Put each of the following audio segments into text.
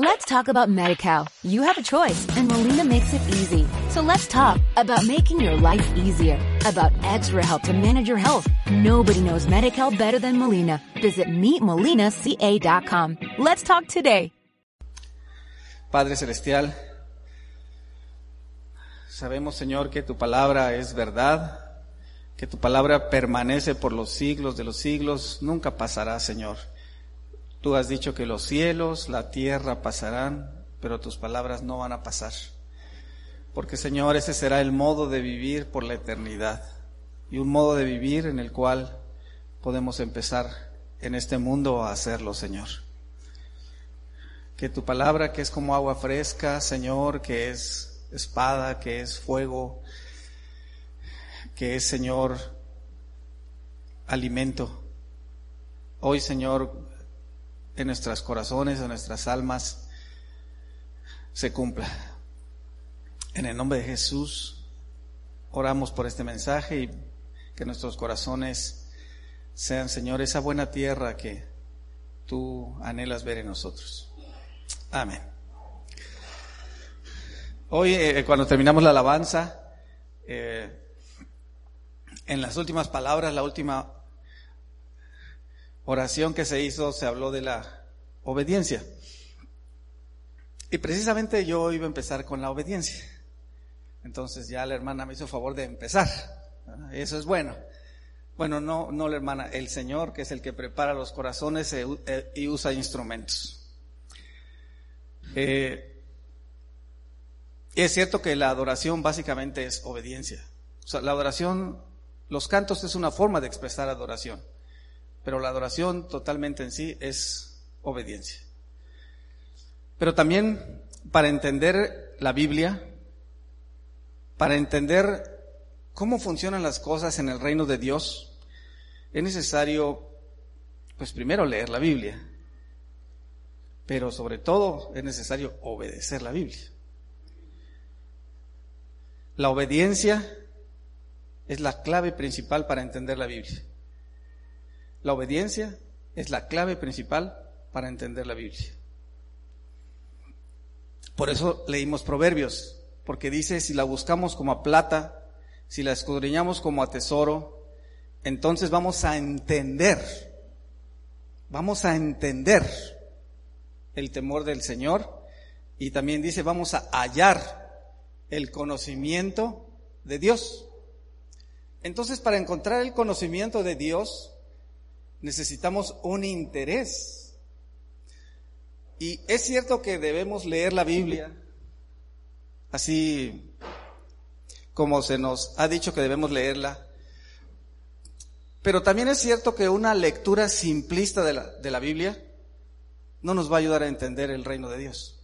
Let's talk about MediCal. You have a choice and Molina makes it easy. So let's talk about making your life easier, about extra help to manage your health. Nobody knows MediCal better than Molina. Visit meetmolinaca.com. Let's talk today. Padre Celestial, sabemos Señor que tu palabra es verdad, que tu palabra permanece por los siglos de los siglos, nunca pasará Señor. Tú has dicho que los cielos, la tierra pasarán, pero tus palabras no van a pasar. Porque Señor, ese será el modo de vivir por la eternidad y un modo de vivir en el cual podemos empezar en este mundo a hacerlo, Señor. Que tu palabra, que es como agua fresca, Señor, que es espada, que es fuego, que es, Señor, alimento. Hoy, Señor, en nuestros corazones, en nuestras almas, se cumpla. En el nombre de Jesús, oramos por este mensaje y que nuestros corazones sean, Señor, esa buena tierra que tú anhelas ver en nosotros. Amén. Hoy, eh, cuando terminamos la alabanza, eh, en las últimas palabras, la última oración que se hizo se habló de la obediencia. Y precisamente yo iba a empezar con la obediencia. Entonces ya la hermana me hizo favor de empezar. Eso es bueno. Bueno, no, no la hermana, el Señor, que es el que prepara los corazones e e, y usa instrumentos. Eh, es cierto que la adoración básicamente es obediencia. O sea, la adoración, los cantos es una forma de expresar adoración pero la adoración totalmente en sí es obediencia. Pero también para entender la Biblia, para entender cómo funcionan las cosas en el reino de Dios, es necesario, pues primero leer la Biblia, pero sobre todo es necesario obedecer la Biblia. La obediencia es la clave principal para entender la Biblia. La obediencia es la clave principal para entender la Biblia. Por eso leímos Proverbios, porque dice, si la buscamos como a plata, si la escudriñamos como a tesoro, entonces vamos a entender, vamos a entender el temor del Señor y también dice, vamos a hallar el conocimiento de Dios. Entonces, para encontrar el conocimiento de Dios, necesitamos un interés. Y es cierto que debemos leer la Biblia, así como se nos ha dicho que debemos leerla, pero también es cierto que una lectura simplista de la, de la Biblia no nos va a ayudar a entender el reino de Dios.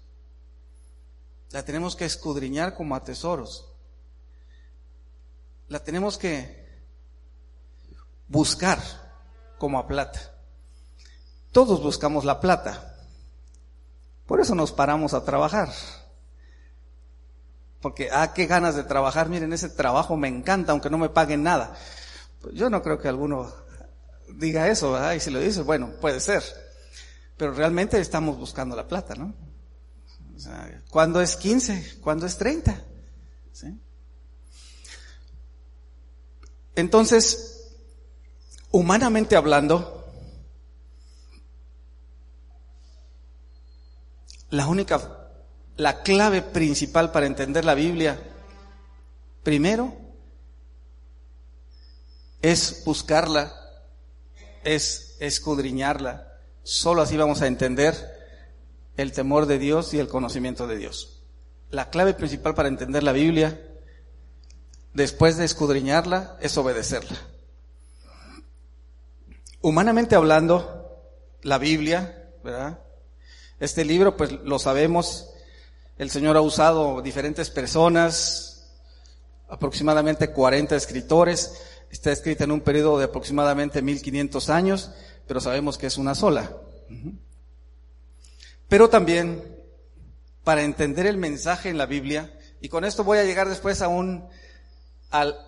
La tenemos que escudriñar como a tesoros. La tenemos que buscar como a plata. Todos buscamos la plata. Por eso nos paramos a trabajar. Porque, ah, qué ganas de trabajar. Miren, ese trabajo me encanta, aunque no me paguen nada. Pues yo no creo que alguno diga eso, ¿verdad? Y si lo dice, bueno, puede ser. Pero realmente estamos buscando la plata, ¿no? O sea, ¿cuándo es 15? ¿Cuándo es 30? ¿Sí? Entonces, humanamente hablando, la única, la clave principal para entender la Biblia, primero, es buscarla, es escudriñarla. Solo así vamos a entender el temor de Dios y el conocimiento de Dios. La clave principal para entender la Biblia, después de escudriñarla, es obedecerla. Humanamente hablando, la Biblia, ¿verdad? Este libro, pues lo sabemos, el Señor ha usado diferentes personas, aproximadamente 40 escritores, está escrita en un periodo de aproximadamente 1500 años, pero sabemos que es una sola. Pero también, para entender el mensaje en la Biblia, y con esto voy a llegar después a un, al,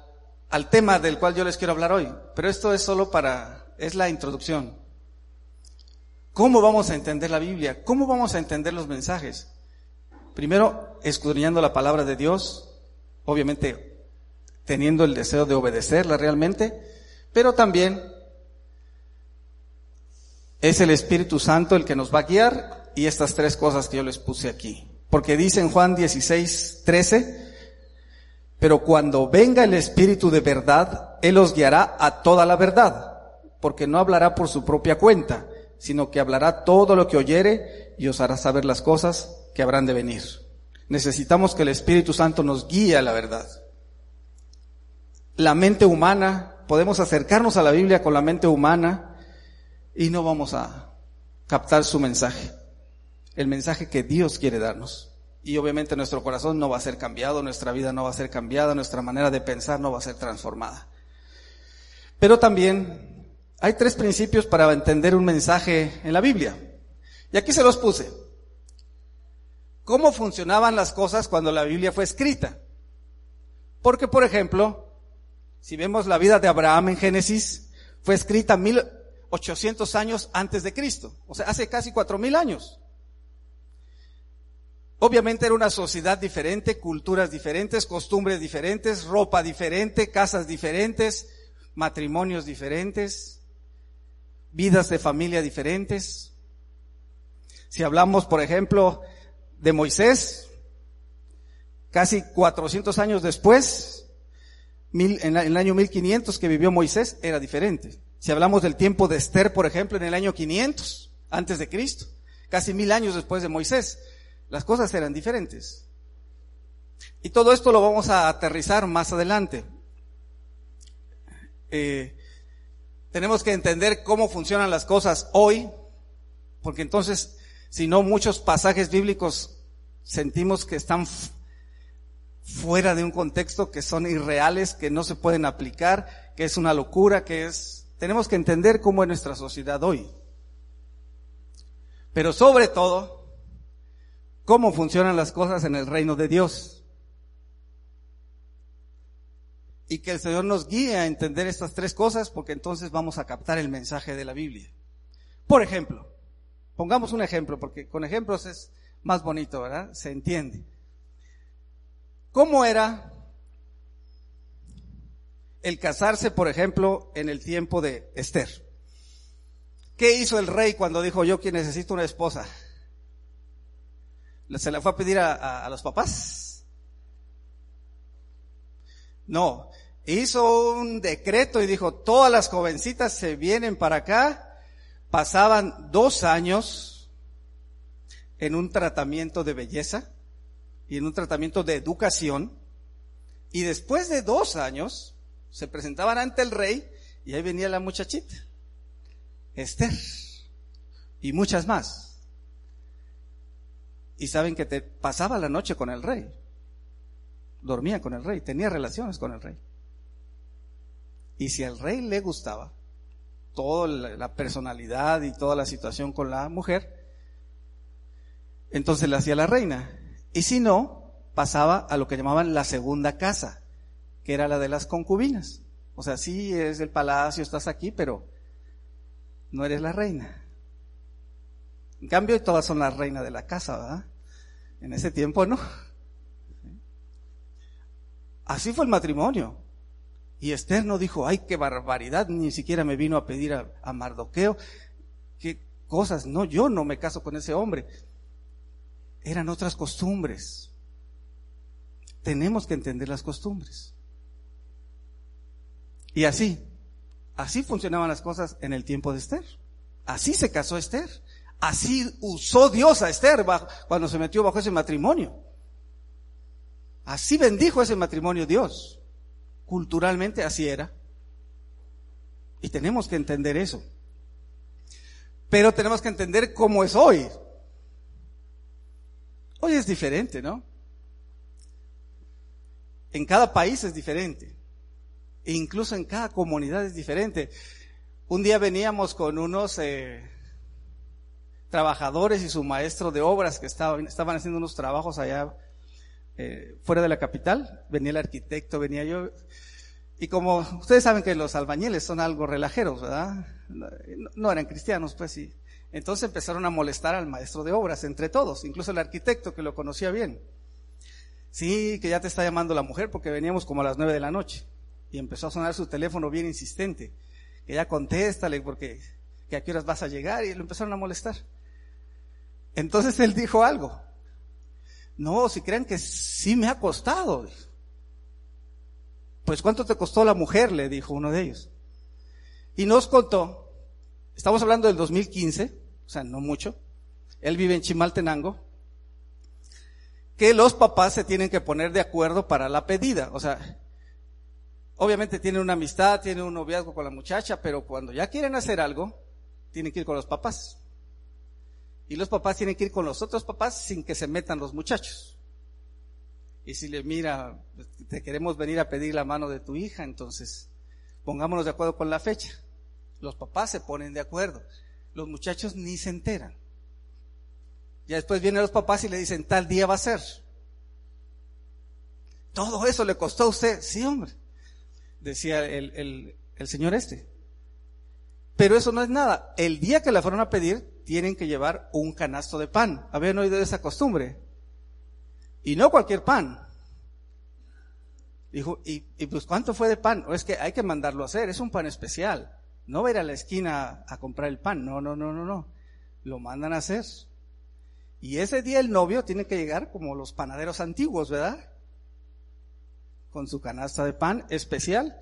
al tema del cual yo les quiero hablar hoy, pero esto es solo para es la introducción. ¿Cómo vamos a entender la Biblia? ¿Cómo vamos a entender los mensajes? Primero, escudriñando la palabra de Dios, obviamente teniendo el deseo de obedecerla realmente, pero también es el Espíritu Santo el que nos va a guiar y estas tres cosas que yo les puse aquí. Porque dice en Juan 16, 13, pero cuando venga el Espíritu de verdad, Él os guiará a toda la verdad, porque no hablará por su propia cuenta, sino que hablará todo lo que oyere y os hará saber las cosas que habrán de venir. Necesitamos que el Espíritu Santo nos guíe a la verdad. La mente humana, podemos acercarnos a la Biblia con la mente humana y no vamos a captar su mensaje, el mensaje que Dios quiere darnos. Y obviamente nuestro corazón no va a ser cambiado, nuestra vida no va a ser cambiada, nuestra manera de pensar no va a ser transformada. Pero también hay tres principios para entender un mensaje en la Biblia. Y aquí se los puse. ¿Cómo funcionaban las cosas cuando la Biblia fue escrita? Porque, por ejemplo, si vemos la vida de Abraham en Génesis, fue escrita 1800 años antes de Cristo, o sea, hace casi 4000 años. Obviamente era una sociedad diferente, culturas diferentes, costumbres diferentes, ropa diferente, casas diferentes, matrimonios diferentes vidas de familia diferentes. Si hablamos, por ejemplo, de Moisés, casi 400 años después, en el año 1500 que vivió Moisés, era diferente. Si hablamos del tiempo de Esther, por ejemplo, en el año 500, antes de Cristo, casi mil años después de Moisés, las cosas eran diferentes. Y todo esto lo vamos a aterrizar más adelante. Eh, tenemos que entender cómo funcionan las cosas hoy, porque entonces, si no, muchos pasajes bíblicos sentimos que están fuera de un contexto, que son irreales, que no se pueden aplicar, que es una locura, que es... Tenemos que entender cómo es nuestra sociedad hoy. Pero sobre todo, cómo funcionan las cosas en el reino de Dios. Y que el Señor nos guíe a entender estas tres cosas porque entonces vamos a captar el mensaje de la Biblia. Por ejemplo, pongamos un ejemplo porque con ejemplos es más bonito, ¿verdad? Se entiende. ¿Cómo era el casarse, por ejemplo, en el tiempo de Esther? ¿Qué hizo el rey cuando dijo yo que necesito una esposa? ¿Se la fue a pedir a, a los papás? No, hizo un decreto y dijo, todas las jovencitas se vienen para acá. Pasaban dos años en un tratamiento de belleza y en un tratamiento de educación. Y después de dos años se presentaban ante el rey y ahí venía la muchachita, Esther, y muchas más. Y saben que te pasaba la noche con el rey, dormía con el rey, tenía relaciones con el rey. Y si al rey le gustaba toda la personalidad y toda la situación con la mujer, entonces le hacía la reina. Y si no, pasaba a lo que llamaban la segunda casa, que era la de las concubinas. O sea, sí es el palacio, estás aquí, pero no eres la reina. En cambio, todas son la reina de la casa, ¿verdad? En ese tiempo no. Así fue el matrimonio. Y Esther no dijo, ay, qué barbaridad, ni siquiera me vino a pedir a, Mardoqueo. Qué cosas, no, yo no me caso con ese hombre. Eran otras costumbres. Tenemos que entender las costumbres. Y así, así funcionaban las cosas en el tiempo de Esther. Así se casó Esther. Así usó Dios a Esther cuando se metió bajo ese matrimonio. Así bendijo ese matrimonio Dios. Culturalmente así era. Y tenemos que entender eso. Pero tenemos que entender cómo es hoy. Hoy es diferente, ¿no? En cada país es diferente. E incluso en cada comunidad es diferente. Un día veníamos con unos eh, trabajadores y su maestro de obras que estaban, estaban haciendo unos trabajos allá eh, fuera de la capital, venía el arquitecto, venía yo, y como ustedes saben que los albañiles son algo relajeros, ¿verdad? No, eran cristianos, pues sí. Entonces empezaron a molestar al maestro de obras, entre todos, incluso el arquitecto que lo conocía bien. Sí, que ya te está llamando la mujer porque veníamos como a las nueve de la noche. Y empezó a sonar su teléfono bien insistente. Que ya contéstale porque que a qué horas vas a llegar y lo empezaron a molestar. Entonces él dijo algo. No, si creen que sí me ha costado. Pues ¿cuánto te costó la mujer? Le dijo uno de ellos. Y nos contó, estamos hablando del 2015, o sea, no mucho. Él vive en Chimaltenango. Que los papás se tienen que poner de acuerdo para la pedida. O sea, obviamente tienen una amistad, tienen un noviazgo con la muchacha, pero cuando ya quieren hacer algo, tienen que ir con los papás. Y los papás tienen que ir con los otros papás sin que se metan los muchachos. Y si le mira, te queremos venir a pedir la mano de tu hija, entonces pongámonos de acuerdo con la fecha. Los papás se ponen de acuerdo. Los muchachos ni se enteran. Ya después vienen los papás y le dicen, tal día va a ser. Todo eso le costó a usted. Sí, hombre. Decía el, el, el señor este. Pero eso no es nada. El día que la fueron a pedir, tienen que llevar un canasto de pan. ¿Habían oído esa costumbre? Y no cualquier pan. Dijo, ¿y, pues cuánto fue de pan? O es que hay que mandarlo a hacer, es un pan especial. No va a ir a la esquina a comprar el pan, no, no, no, no, no. Lo mandan a hacer. Y ese día el novio tiene que llegar como los panaderos antiguos, ¿verdad? Con su canasta de pan especial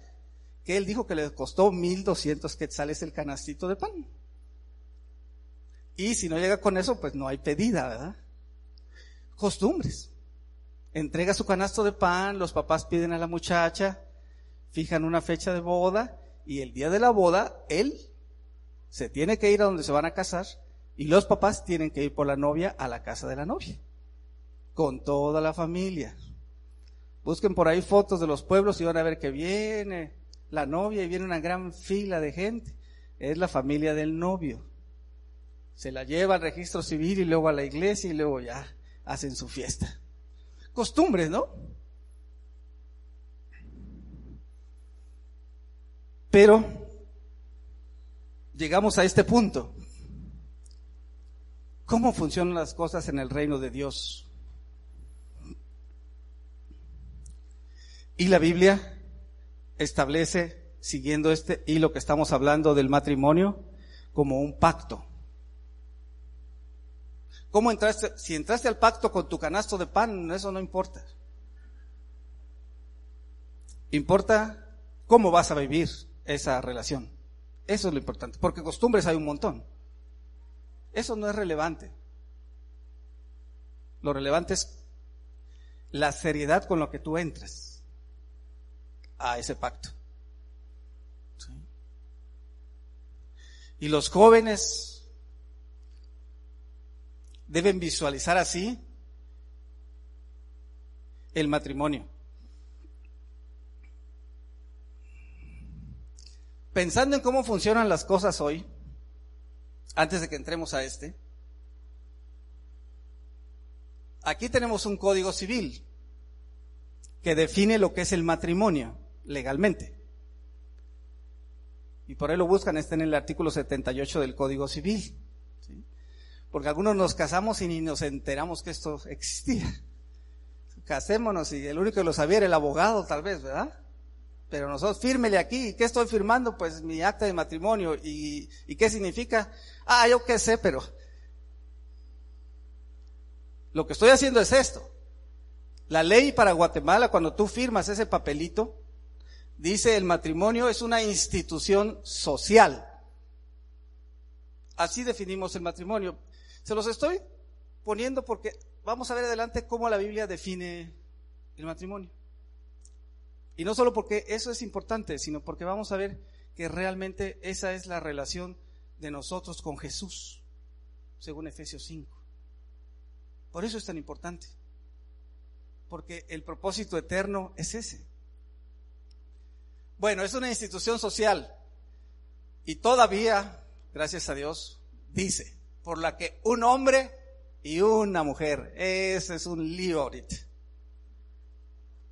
que él dijo que le costó 1200 quetzales el canastito de pan. Y si no llega con eso, pues no hay pedida, ¿verdad? Costumbres. Entrega su canasto de pan, los papás piden a la muchacha, fijan una fecha de boda y el día de la boda, él se tiene que ir a donde se van a casar y los papás tienen que ir por la novia a la casa de la novia, con toda la familia. Busquen por ahí fotos de los pueblos y van a ver que viene la novia y viene una gran fila de gente. Es la familia del novio. Se la lleva al registro civil y luego a la iglesia y luego ya hacen su fiesta. Costumbres, ¿no? Pero llegamos a este punto. ¿Cómo funcionan las cosas en el reino de Dios? Y la Biblia establece, siguiendo este hilo que estamos hablando del matrimonio, como un pacto. ¿Cómo entraste? Si entraste al pacto con tu canasto de pan, eso no importa. Importa cómo vas a vivir esa relación. Eso es lo importante, porque costumbres hay un montón. Eso no es relevante. Lo relevante es la seriedad con lo que tú entres a ese pacto. Y los jóvenes deben visualizar así el matrimonio. Pensando en cómo funcionan las cosas hoy, antes de que entremos a este, aquí tenemos un código civil que define lo que es el matrimonio legalmente. Y por ahí lo buscan, está en el artículo 78 del Código Civil. Porque algunos nos casamos y ni nos enteramos que esto existía. Casémonos y el único que lo sabía era el abogado, tal vez, ¿verdad? Pero nosotros, fírmele aquí. ¿Qué estoy firmando? Pues mi acta de matrimonio. ¿Y, y qué significa? Ah, yo qué sé, pero lo que estoy haciendo es esto. La ley para Guatemala, cuando tú firmas ese papelito, dice el matrimonio es una institución social. Así definimos el matrimonio. Se los estoy poniendo porque vamos a ver adelante cómo la Biblia define el matrimonio. Y no solo porque eso es importante, sino porque vamos a ver que realmente esa es la relación de nosotros con Jesús, según Efesios 5. Por eso es tan importante, porque el propósito eterno es ese. Bueno, es una institución social y todavía, gracias a Dios, dice, por la que un hombre y una mujer, ese es un lío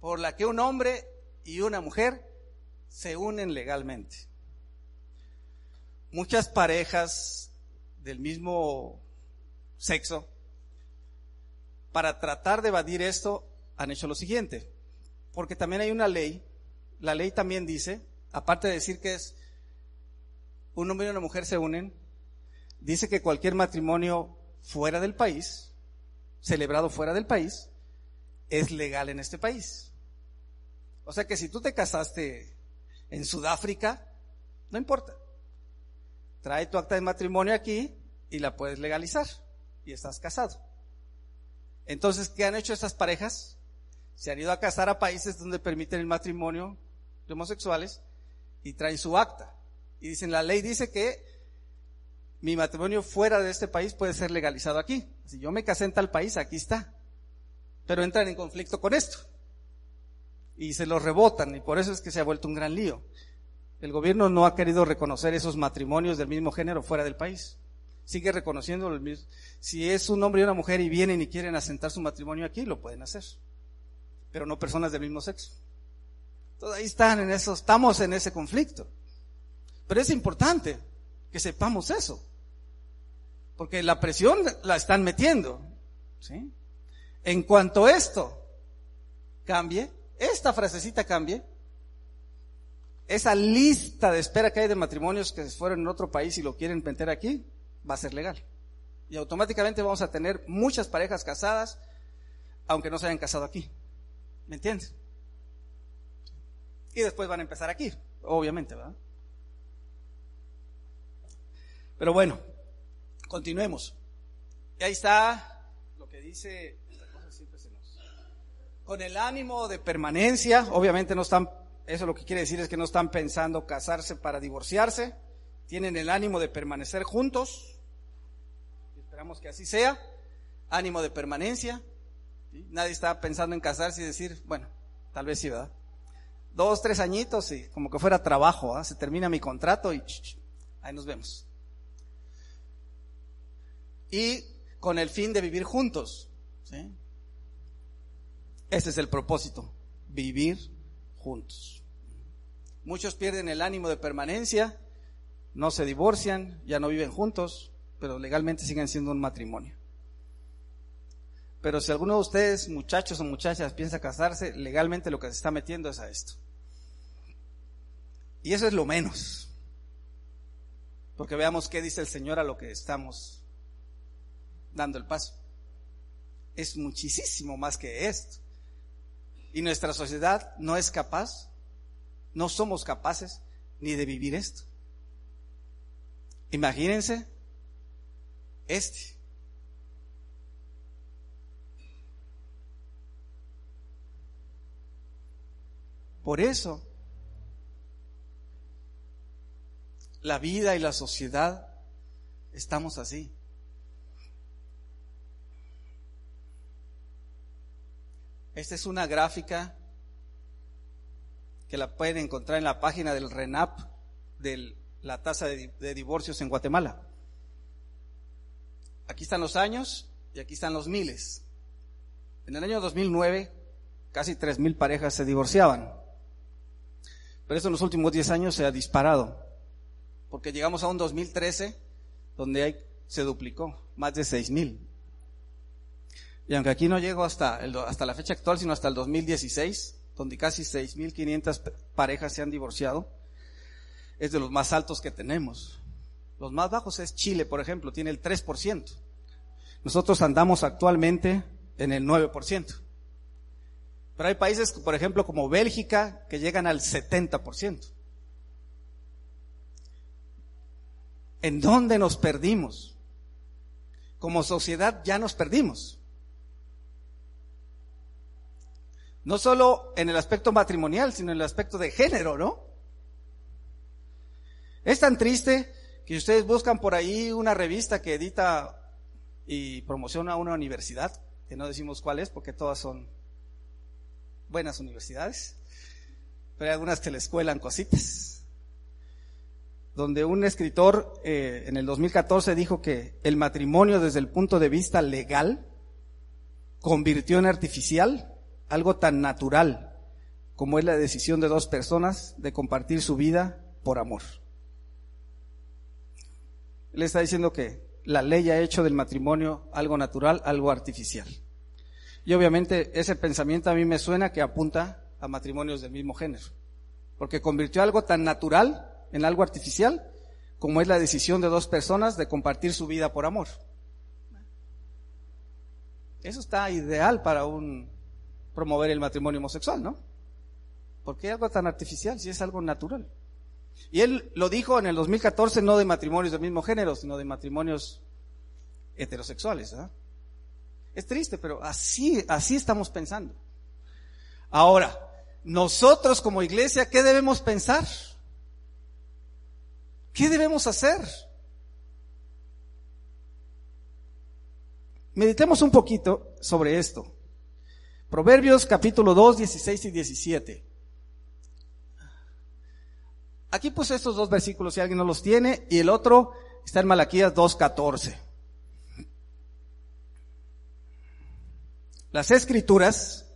por la que un hombre y una mujer se unen legalmente. Muchas parejas del mismo sexo, para tratar de evadir esto, han hecho lo siguiente. Porque también hay una ley, la ley también dice, aparte de decir que es un hombre y una mujer se unen, dice que cualquier matrimonio fuera del país, celebrado fuera del país, es legal en este país. O sea que si tú te casaste en Sudáfrica, no importa. Trae tu acta de matrimonio aquí y la puedes legalizar y estás casado. Entonces, ¿qué han hecho estas parejas? Se han ido a casar a países donde permiten el matrimonio de homosexuales y traen su acta. Y dicen, la ley dice que mi matrimonio fuera de este país puede ser legalizado aquí. Si yo me casé en tal país, aquí está. Pero entran en conflicto con esto. Y se lo rebotan y por eso es que se ha vuelto un gran lío. El gobierno no ha querido reconocer esos matrimonios del mismo género fuera del país. Sigue reconociendo el mismo. Si es un hombre y una mujer y vienen y quieren asentar su matrimonio aquí, lo pueden hacer. Pero no personas del mismo sexo. Entonces ahí están en eso, estamos en ese conflicto. Pero es importante que sepamos eso. Porque la presión la están metiendo. ¿sí? En cuanto esto cambie, esta frasecita cambie, esa lista de espera que hay de matrimonios que fueron en otro país y lo quieren meter aquí, va a ser legal. Y automáticamente vamos a tener muchas parejas casadas, aunque no se hayan casado aquí. ¿Me entiendes? Y después van a empezar aquí, obviamente, ¿verdad? Pero bueno, continuemos. Y ahí está lo que dice, con el ánimo de permanencia, obviamente no están, eso lo que quiere decir es que no están pensando casarse para divorciarse, tienen el ánimo de permanecer juntos, esperamos que así sea, ánimo de permanencia, nadie está pensando en casarse y decir, bueno, tal vez sí, ¿verdad? Dos, tres añitos y como que fuera trabajo, ¿ah? se termina mi contrato y ahí nos vemos y con el fin de vivir juntos. ¿sí? Ese es el propósito, vivir juntos. Muchos pierden el ánimo de permanencia, no se divorcian, ya no viven juntos, pero legalmente siguen siendo un matrimonio. Pero si alguno de ustedes, muchachos o muchachas, piensa casarse, legalmente lo que se está metiendo es a esto. Y eso es lo menos. Porque veamos qué dice el Señor a lo que estamos dando el paso. Es muchísimo más que esto. Y nuestra sociedad no es capaz, no somos capaces ni de vivir esto. Imagínense este. Por eso, la vida y la sociedad estamos así. Esta es una gráfica que la pueden encontrar en la página del RENAP de la tasa de, divorcios en Guatemala. Aquí están los años y aquí están los miles. En el año 2009 casi 3.000 parejas se divorciaban. Pero esto en los últimos 10 años se ha disparado. Porque llegamos a un 2013 donde hay, se duplicó, más de 6.000. Y aunque aquí no llego hasta, hasta la fecha actual, sino hasta el 2016, donde casi 6.500 parejas se han divorciado, es de los más altos que tenemos. Los más bajos es Chile, por ejemplo, tiene el 3%. Nosotros andamos actualmente en el 9%. Pero hay países, por ejemplo, como Bélgica, que llegan al 70%. ¿En dónde nos perdimos? Como sociedad ya nos perdimos. No solo en el aspecto matrimonial, sino en el aspecto de género, ¿no? Es tan triste que ustedes buscan por ahí una revista que edita y promociona una universidad, que no decimos cuál es porque todas son buenas universidades, pero hay algunas que les cuelan cositas. Donde un escritor eh, en el 2014 dijo que el matrimonio desde el punto de vista legal convirtió en artificial algo tan natural como es la decisión de dos personas de compartir su vida por amor. Él está diciendo que la ley ha hecho del matrimonio algo natural, algo artificial. Y obviamente ese pensamiento a mí me suena que apunta a matrimonios del mismo género, porque convirtió algo tan natural en algo artificial como es la decisión de dos personas de compartir su vida por amor. Eso está ideal para un promover el matrimonio homosexual, ¿no? Porque es algo tan artificial si es algo natural. Y él lo dijo en el 2014 no de matrimonios del mismo género, sino de matrimonios heterosexuales. ¿ah? Es triste, pero así, así estamos pensando. Ahora, nosotros como iglesia, ¿qué debemos pensar? ¿Qué debemos hacer? Meditemos un poquito sobre esto. Proverbios capítulo 2, 16 y 17. Aquí puse estos dos versículos si alguien no los tiene y el otro está en Malaquías 2.14. Las escrituras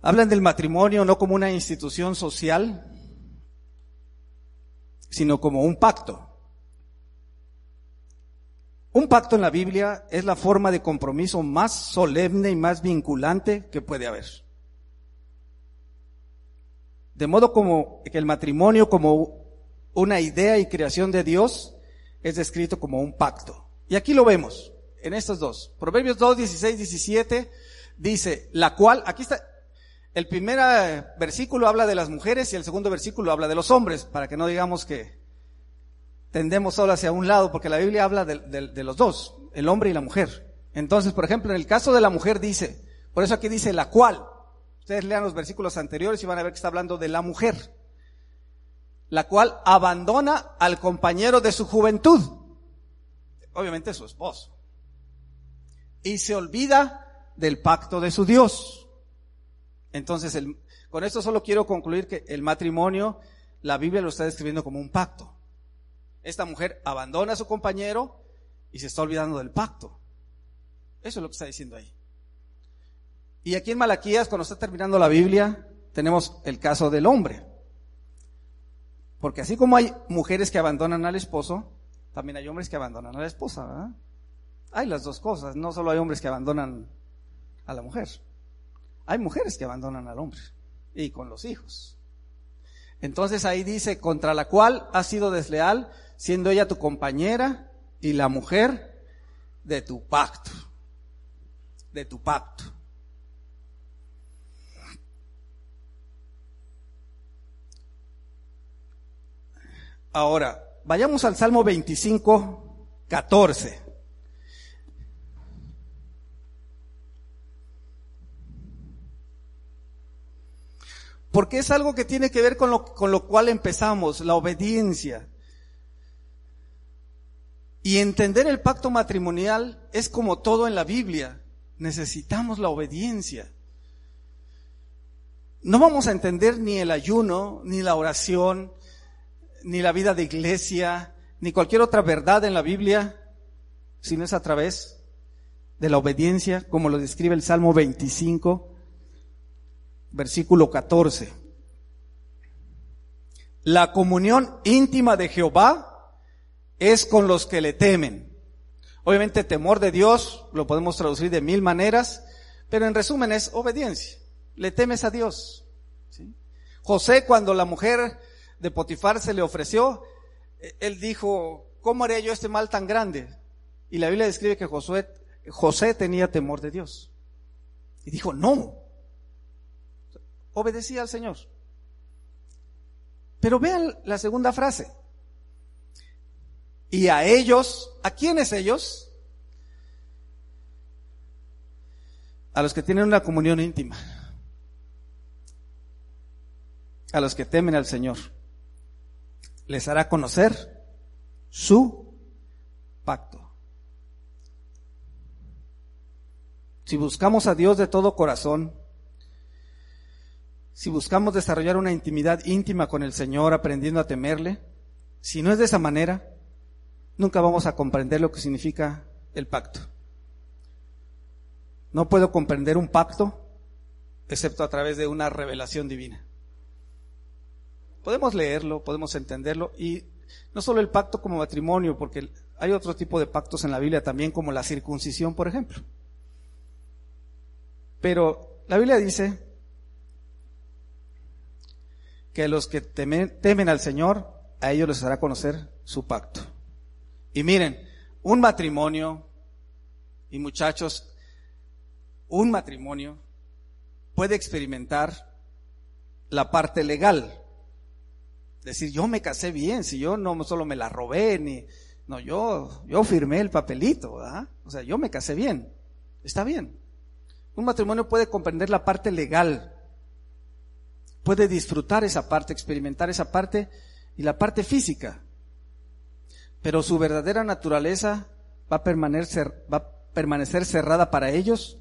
hablan del matrimonio no como una institución social, sino como un pacto. Un pacto en la Biblia es la forma de compromiso más solemne y más vinculante que puede haber. De modo como que el matrimonio como una idea y creación de Dios es descrito como un pacto. Y aquí lo vemos, en estos dos. Proverbios 2, 16, 17 dice, la cual, aquí está, el primer eh, versículo habla de las mujeres y el segundo versículo habla de los hombres, para que no digamos que tendemos solo hacia un lado, porque la Biblia habla de, de los dos, el hombre y la mujer. Entonces, por ejemplo, en el caso de la mujer dice, por eso aquí dice la cual, Ustedes lean los versículos anteriores y van a ver que está hablando de la mujer, la cual abandona al compañero de su juventud, obviamente su esposo, y se olvida del pacto de su Dios. Entonces, el, con esto solo quiero concluir que el matrimonio, la Biblia lo está describiendo como un pacto. Esta mujer abandona a su compañero y se está olvidando del pacto. Eso es lo que está diciendo ahí. Y aquí en Malaquías, cuando está terminando la Biblia, tenemos el caso del hombre. Porque así como hay mujeres que abandonan al esposo, también hay hombres que abandonan a la esposa, ¿verdad? Hay las dos cosas, no solo hay hombres que abandonan a la mujer, hay mujeres que abandonan al hombre y con los hijos. Entonces ahí dice, contra la cual has sido desleal, siendo ella tu compañera y la mujer de tu pacto, de tu pacto. Ahora, vayamos al Salmo 25, 14. Porque es algo que tiene que ver con lo, con lo cual empezamos, la obediencia. Y entender el pacto matrimonial es como todo en la Biblia. Necesitamos la obediencia. No vamos a entender ni el ayuno, ni la oración, ni la vida de iglesia, ni cualquier otra verdad en la Biblia, sino es a través de la obediencia, como lo describe el Salmo 25, versículo 14. La comunión íntima de Jehová es con los que le temen. Obviamente temor de Dios lo podemos traducir de mil maneras, pero en resumen es obediencia. Le temes a Dios. José cuando la mujer de Potifar se le ofreció, eh, él dijo, ¿cómo haré yo este mal tan grande? Y la Biblia describe que José tenía temor de Dios. Y dijo, no. Obedecía al Señor. Pero vean la segunda frase. Y a ellos, ¿a quiénes ellos? A los que tienen una comunión íntima. A los que temen al Señor les hará conocer su pacto. Si buscamos a Dios de todo corazón, si buscamos desarrollar una intimidad íntima con el Señor, aprendiendo a temerle, si no es de esa manera, nunca vamos a comprender lo que significa el pacto. No puedo comprender un pacto excepto a través de una revelación divina. Podemos leerlo, podemos entenderlo y no solo el pacto como matrimonio, porque Hay otro tipo de pactos en la Biblia también, como la circuncisión, por ejemplo. Pero la Biblia dice que los que temen, temen al Señor, a ellos les hará conocer su pacto. Y miren, un matrimonio, y muchachos, un matrimonio puede experimentar la parte legal. Decir, yo me casé bien, si yo no solo me la robé, ni, no, yo, yo firmé el papelito, ¿verdad? O sea, yo me casé bien. Está bien. Un matrimonio puede comprender la parte legal, puede disfrutar esa parte, experimentar esa parte y la parte física. Pero su verdadera naturaleza va a permanecer, cerrada para ellos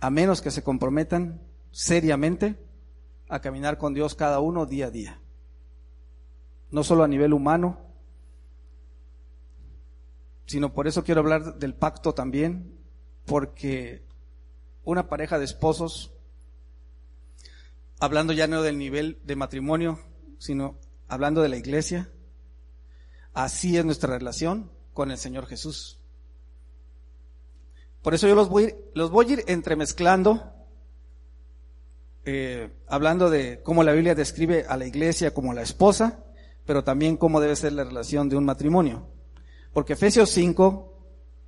a menos que se comprometan seriamente a caminar con Dios cada uno día a día. No solo a nivel humano, sino por eso quiero hablar del pacto también, porque una pareja de esposos, hablando ya no del nivel de matrimonio, sino hablando de la iglesia, así es nuestra relación con el Señor Jesús. Por eso yo los voy, los voy a ir entremezclando, eh, hablando de cómo la Biblia describe a la iglesia como la esposa, pero también cómo debe ser la relación de un matrimonio. Porque Efesios 5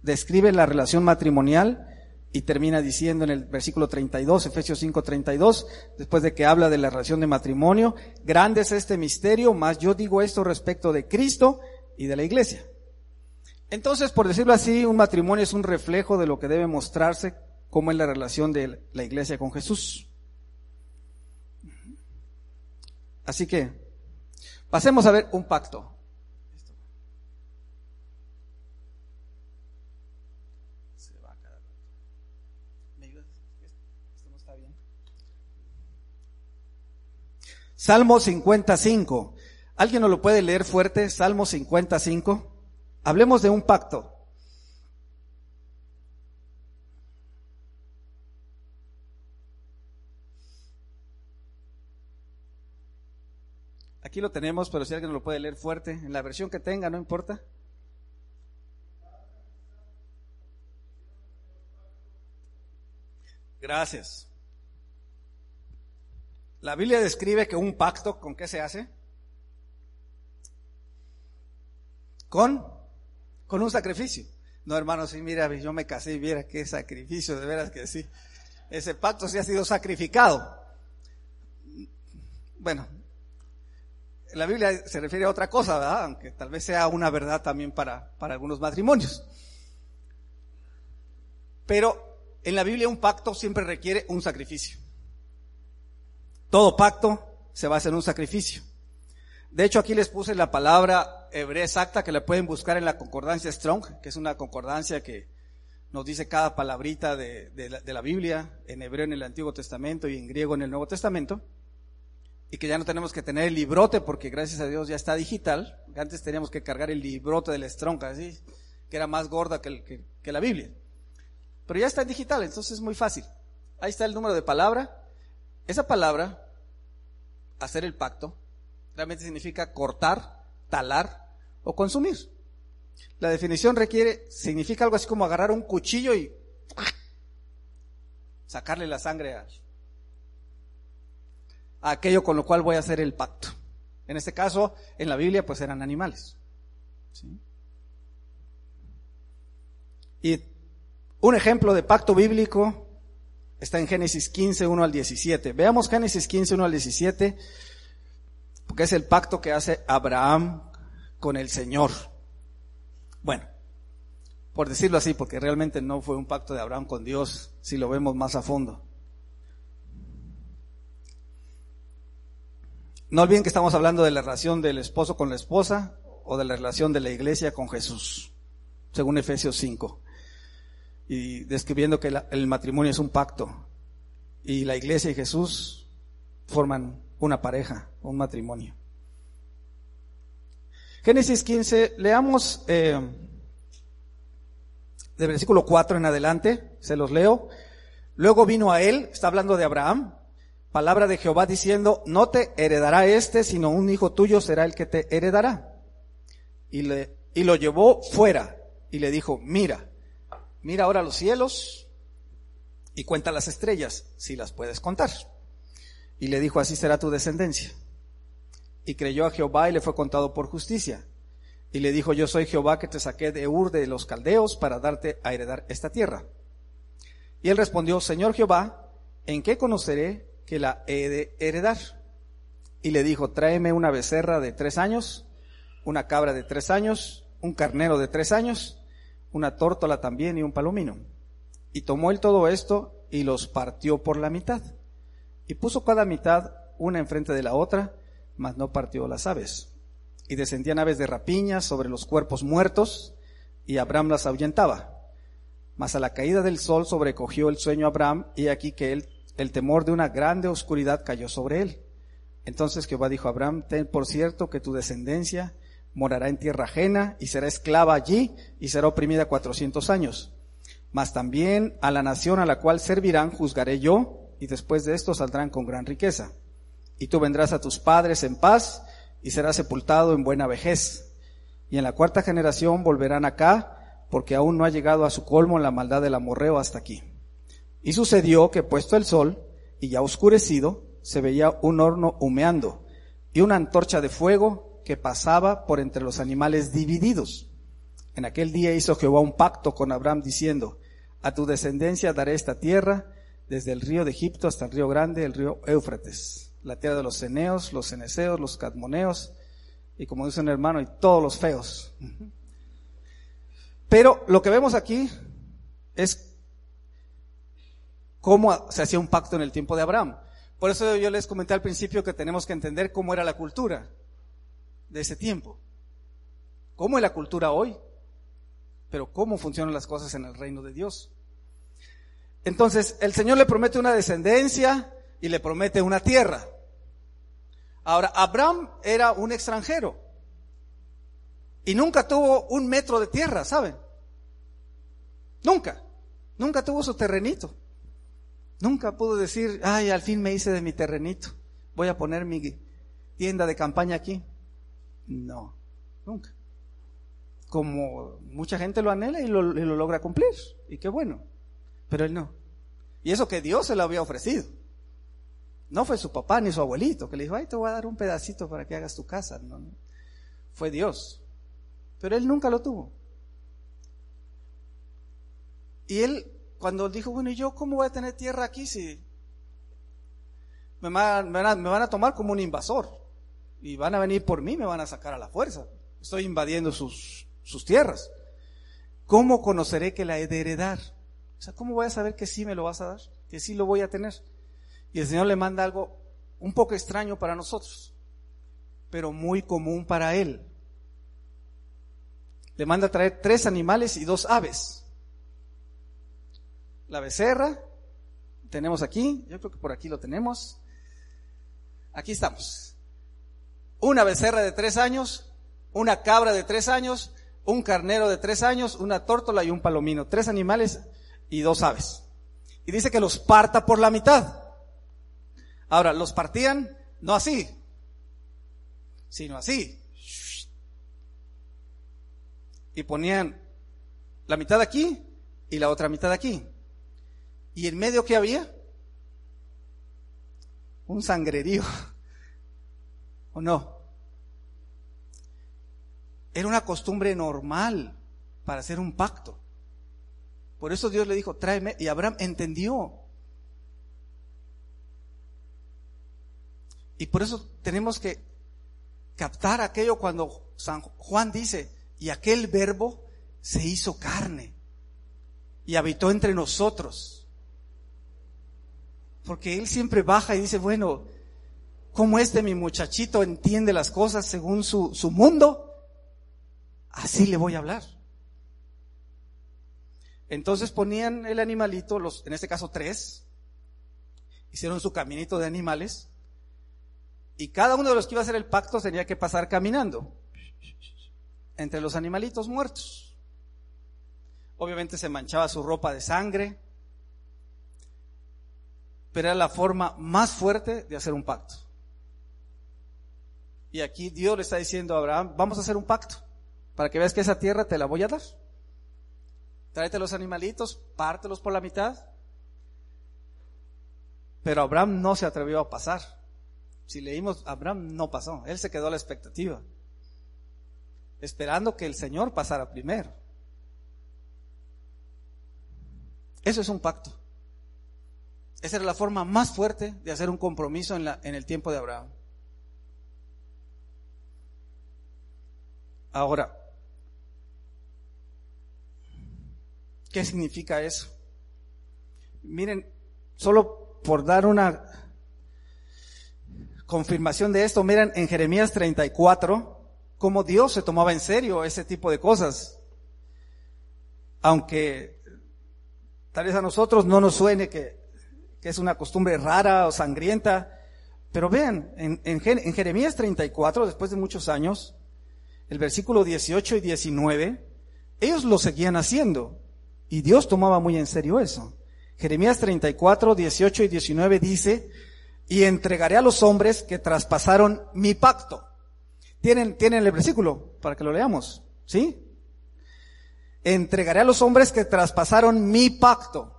describe la relación matrimonial y termina diciendo en el versículo 32, Efesios 5, 32, después de que habla de la relación de matrimonio, grande es este misterio, más yo digo esto respecto de Cristo y de la iglesia. Entonces, por decirlo así, un matrimonio es un reflejo de lo que debe mostrarse como es la relación de la iglesia con Jesús. Así que, pasemos a ver un pacto. Salmo 55. ¿Alguien nos lo puede leer fuerte? Salmo 55. Hablemos de un pacto. Aquí lo tenemos, pero si alguien lo puede leer fuerte, en la versión que tenga, no importa. Gracias. La Biblia describe que un pacto, ¿con qué se hace? Con, con un sacrificio. No, hermano, sí, mira, yo me casé y mira qué sacrificio, de veras que sí. Ese pacto sí ha sido sacrificado. Bueno, la Biblia se refiere a otra cosa, ¿verdad? Aunque tal vez sea una verdad también para, para algunos matrimonios. Pero en la Biblia un pacto siempre requiere un sacrificio. Todo pacto se basa en un sacrificio. De hecho, aquí les puse la palabra hebrea exacta que la pueden buscar en la concordancia Strong, que es una concordancia que nos dice cada palabrita de, la, de, la, Biblia, en hebreo en el Antiguo Testamento y en griego en el Nuevo Testamento, y que ya no tenemos que tener el librote porque gracias a Dios ya está digital. Antes teníamos que cargar el librote del Strong, así, que era más gorda que, la Biblia. Pero ya está digital, entonces es muy fácil. Ahí está el número de palabra, esa palabra, hacer el pacto, realmente significa cortar, talar o consumir. La definición requiere, significa algo así como agarrar un cuchillo y sacarle la sangre a, aquello con lo cual voy a hacer el pacto. En este caso, en la Biblia, pues eran animales. Y un ejemplo de pacto bíblico Está en Génesis 15, 1 al 17. Veamos Génesis 15, 1 al 17, porque es el pacto que hace Abraham con el Señor. Bueno, por decirlo así, porque realmente no fue un pacto de Abraham con Dios, si lo vemos más a fondo. No olviden que estamos hablando de la relación del esposo con la esposa o de la relación de la iglesia con Jesús, según Efesios 5 y describiendo que el matrimonio es un pacto y la iglesia y Jesús forman una pareja, un matrimonio. Génesis 15, leamos eh, del versículo 4 en adelante, se los leo. Luego vino a él, está hablando de Abraham, palabra de Jehová diciendo, no te heredará este, sino un hijo tuyo será el que te heredará. Y le y lo llevó fuera y le dijo, mira, mira ahora los cielos y cuenta las estrellas, si las puedes contar. Y le dijo, así será tu descendencia. Y creyó a Jehová y le fue contado por justicia. Y le dijo, yo soy Jehová que te saqué de Ur de los caldeos para darte a heredar esta tierra. Y él respondió, Señor Jehová, ¿en qué conoceré que la he de heredar? Y le dijo, tráeme una becerra de tres años, una cabra de tres años, un carnero de tres años, una tórtola también y un palomino. Y tomó él todo esto y los partió por la mitad. Y puso cada mitad una enfrente de la otra, mas no partió las aves. Y descendían aves de rapiña sobre los cuerpos muertos, y Abraham las ahuyentaba. Mas a la caída del sol sobrecogió el sueño Abraham, y aquí que él, el temor de una grande oscuridad cayó sobre él. Entonces Jehová dijo a Abraham, ten por cierto que tu descendencia morará en tierra ajena y será esclava allí y será oprimida cuatrocientos años. Mas también a la nación a la cual servirán juzgaré yo, y después de esto saldrán con gran riqueza. Y tú vendrás a tus padres en paz y serás sepultado en buena vejez. Y en la cuarta generación volverán acá, porque aún no ha llegado a su colmo la maldad del amorreo hasta aquí. Y sucedió que puesto el sol, y ya oscurecido, se veía un horno humeando, y una antorcha de fuego que pasaba por entre los animales divididos. En aquel día hizo Jehová un pacto con Abraham diciendo, a tu descendencia daré esta tierra, desde el río de Egipto hasta el río grande, el río Éufrates, la tierra de los ceneos, los ceneseos, los cadmoneos, y como dice un hermano, y todos los feos. Pero lo que vemos aquí es cómo se hacía un pacto en el tiempo de Abraham. Por eso yo les comenté al principio que tenemos que entender cómo era la cultura de ese tiempo. ¿Cómo es la cultura hoy? Pero cómo funcionan las cosas en el reino de Dios. Entonces, el Señor le promete una descendencia y le promete una tierra. Ahora, Abraham era un extranjero y nunca tuvo un metro de tierra, ¿saben? Nunca. Nunca tuvo su terrenito. Nunca pudo decir, ay, al fin me hice de mi terrenito. Voy a poner mi tienda de campaña aquí. No, nunca. Como mucha gente lo anhela y lo, lo logra cumplir. Y qué bueno. Pero él no. Y eso que Dios se lo había ofrecido. No fue su papá ni su abuelito que le dijo, ay, te voy a dar un pedacito para que hagas tu casa. No, no. Fue Dios. Pero él nunca lo tuvo. Y él, cuando dijo, bueno, ¿y yo cómo voy a tener tierra aquí si me van, me van a tomar como un invasor? Y van a venir por mí, me van a sacar a la fuerza. Estoy invadiendo sus, sus tierras. ¿Cómo conoceré que la he de heredar? O sea, ¿cómo voy a saber que sí me lo vas a dar? Que sí lo voy a tener. Y el Señor le manda algo un poco extraño para nosotros, pero muy común para Él. Le manda a traer tres animales y dos aves. La becerra, tenemos aquí, yo creo que por aquí lo tenemos. Aquí estamos. Una becerra de tres años, una cabra de tres años, un carnero de tres años, una tórtola y un palomino. Tres animales y dos aves. Y dice que los parta por la mitad. Ahora, los partían no así, sino así. Y ponían la mitad aquí y la otra mitad aquí. ¿Y en medio qué había? Un sangrerío. ¿O no? Era una costumbre normal para hacer un pacto. Por eso Dios le dijo, tráeme. Y Abraham entendió. Y por eso tenemos que captar aquello cuando San Juan dice, y aquel verbo se hizo carne y habitó entre nosotros. Porque él siempre baja y dice, bueno, como este mi muchachito entiende las cosas según su, su mundo, así le voy a hablar. Entonces ponían el animalito, los, en este caso tres, hicieron su caminito de animales, y cada uno de los que iba a hacer el pacto tenía que pasar caminando entre los animalitos muertos. Obviamente se manchaba su ropa de sangre, pero era la forma más fuerte de hacer un pacto. Y aquí Dios le está diciendo a Abraham, vamos a hacer un pacto. para que veas que esa tierra te la voy a dar. Tráete los animalitos, pártelos por la mitad. Pero Abraham no se atrevió a pasar. Si leímos, Abraham no pasó, él se quedó a la expectativa, esperando que el Señor pasara primero. Eso es un pacto. Esa era la forma más fuerte de hacer un compromiso en, en el tiempo de Abraham. Ahora, ¿qué significa eso? Miren, solo por dar una confirmación de esto, miren en Jeremías 34, cómo Dios se tomaba en serio ese tipo de cosas. Aunque tal vez a nosotros no nos suene que, es una costumbre rara o sangrienta, pero vean, en, en, en Jeremías 34, después de muchos años, el versículo 18 y 19, ellos lo seguían haciendo y Dios tomaba muy en serio eso. Jeremías 34, 18 y 19 dice, y entregaré a los hombres que traspasaron mi pacto. Tienen, tienen el versículo para que lo leamos, ¿sí? Entregaré a los hombres que traspasaron mi pacto.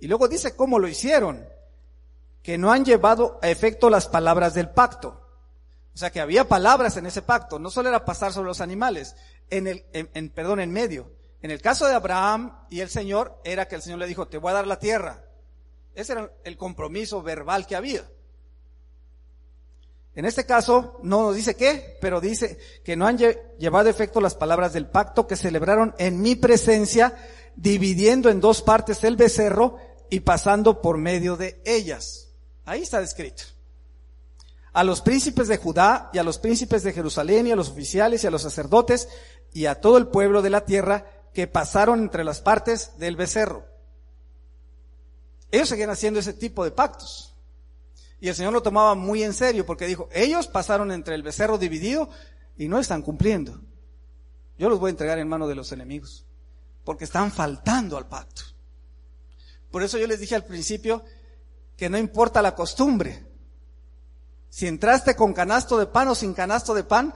Y luego dice cómo lo hicieron, que no han llevado a efecto las palabras del pacto. O sea que había palabras en ese pacto, no solo era pasar sobre los animales, en el, en, perdón, en medio. En el caso de Abraham y el Señor, era que el Señor le dijo, te voy a dar la tierra. Ese era el compromiso verbal que había. En este caso, no nos dice qué, pero dice que no han llevado efecto las palabras del pacto que celebraron en mi presencia, dividiendo en dos partes el becerro y pasando por medio de ellas. Ahí está descrito a los príncipes de Judá y a los príncipes de Jerusalén y a los oficiales y a los sacerdotes y a todo el pueblo de la tierra que pasaron entre las partes del becerro. Ellos seguían haciendo ese tipo de pactos. Y el Señor lo tomaba muy en serio porque dijo, ellos pasaron entre el becerro dividido y no están cumpliendo. Yo los voy a entregar en manos de los enemigos porque están faltando al pacto. Por eso yo les dije al principio que no importa la costumbre, si entraste con canasto de pan o sin canasto de pan,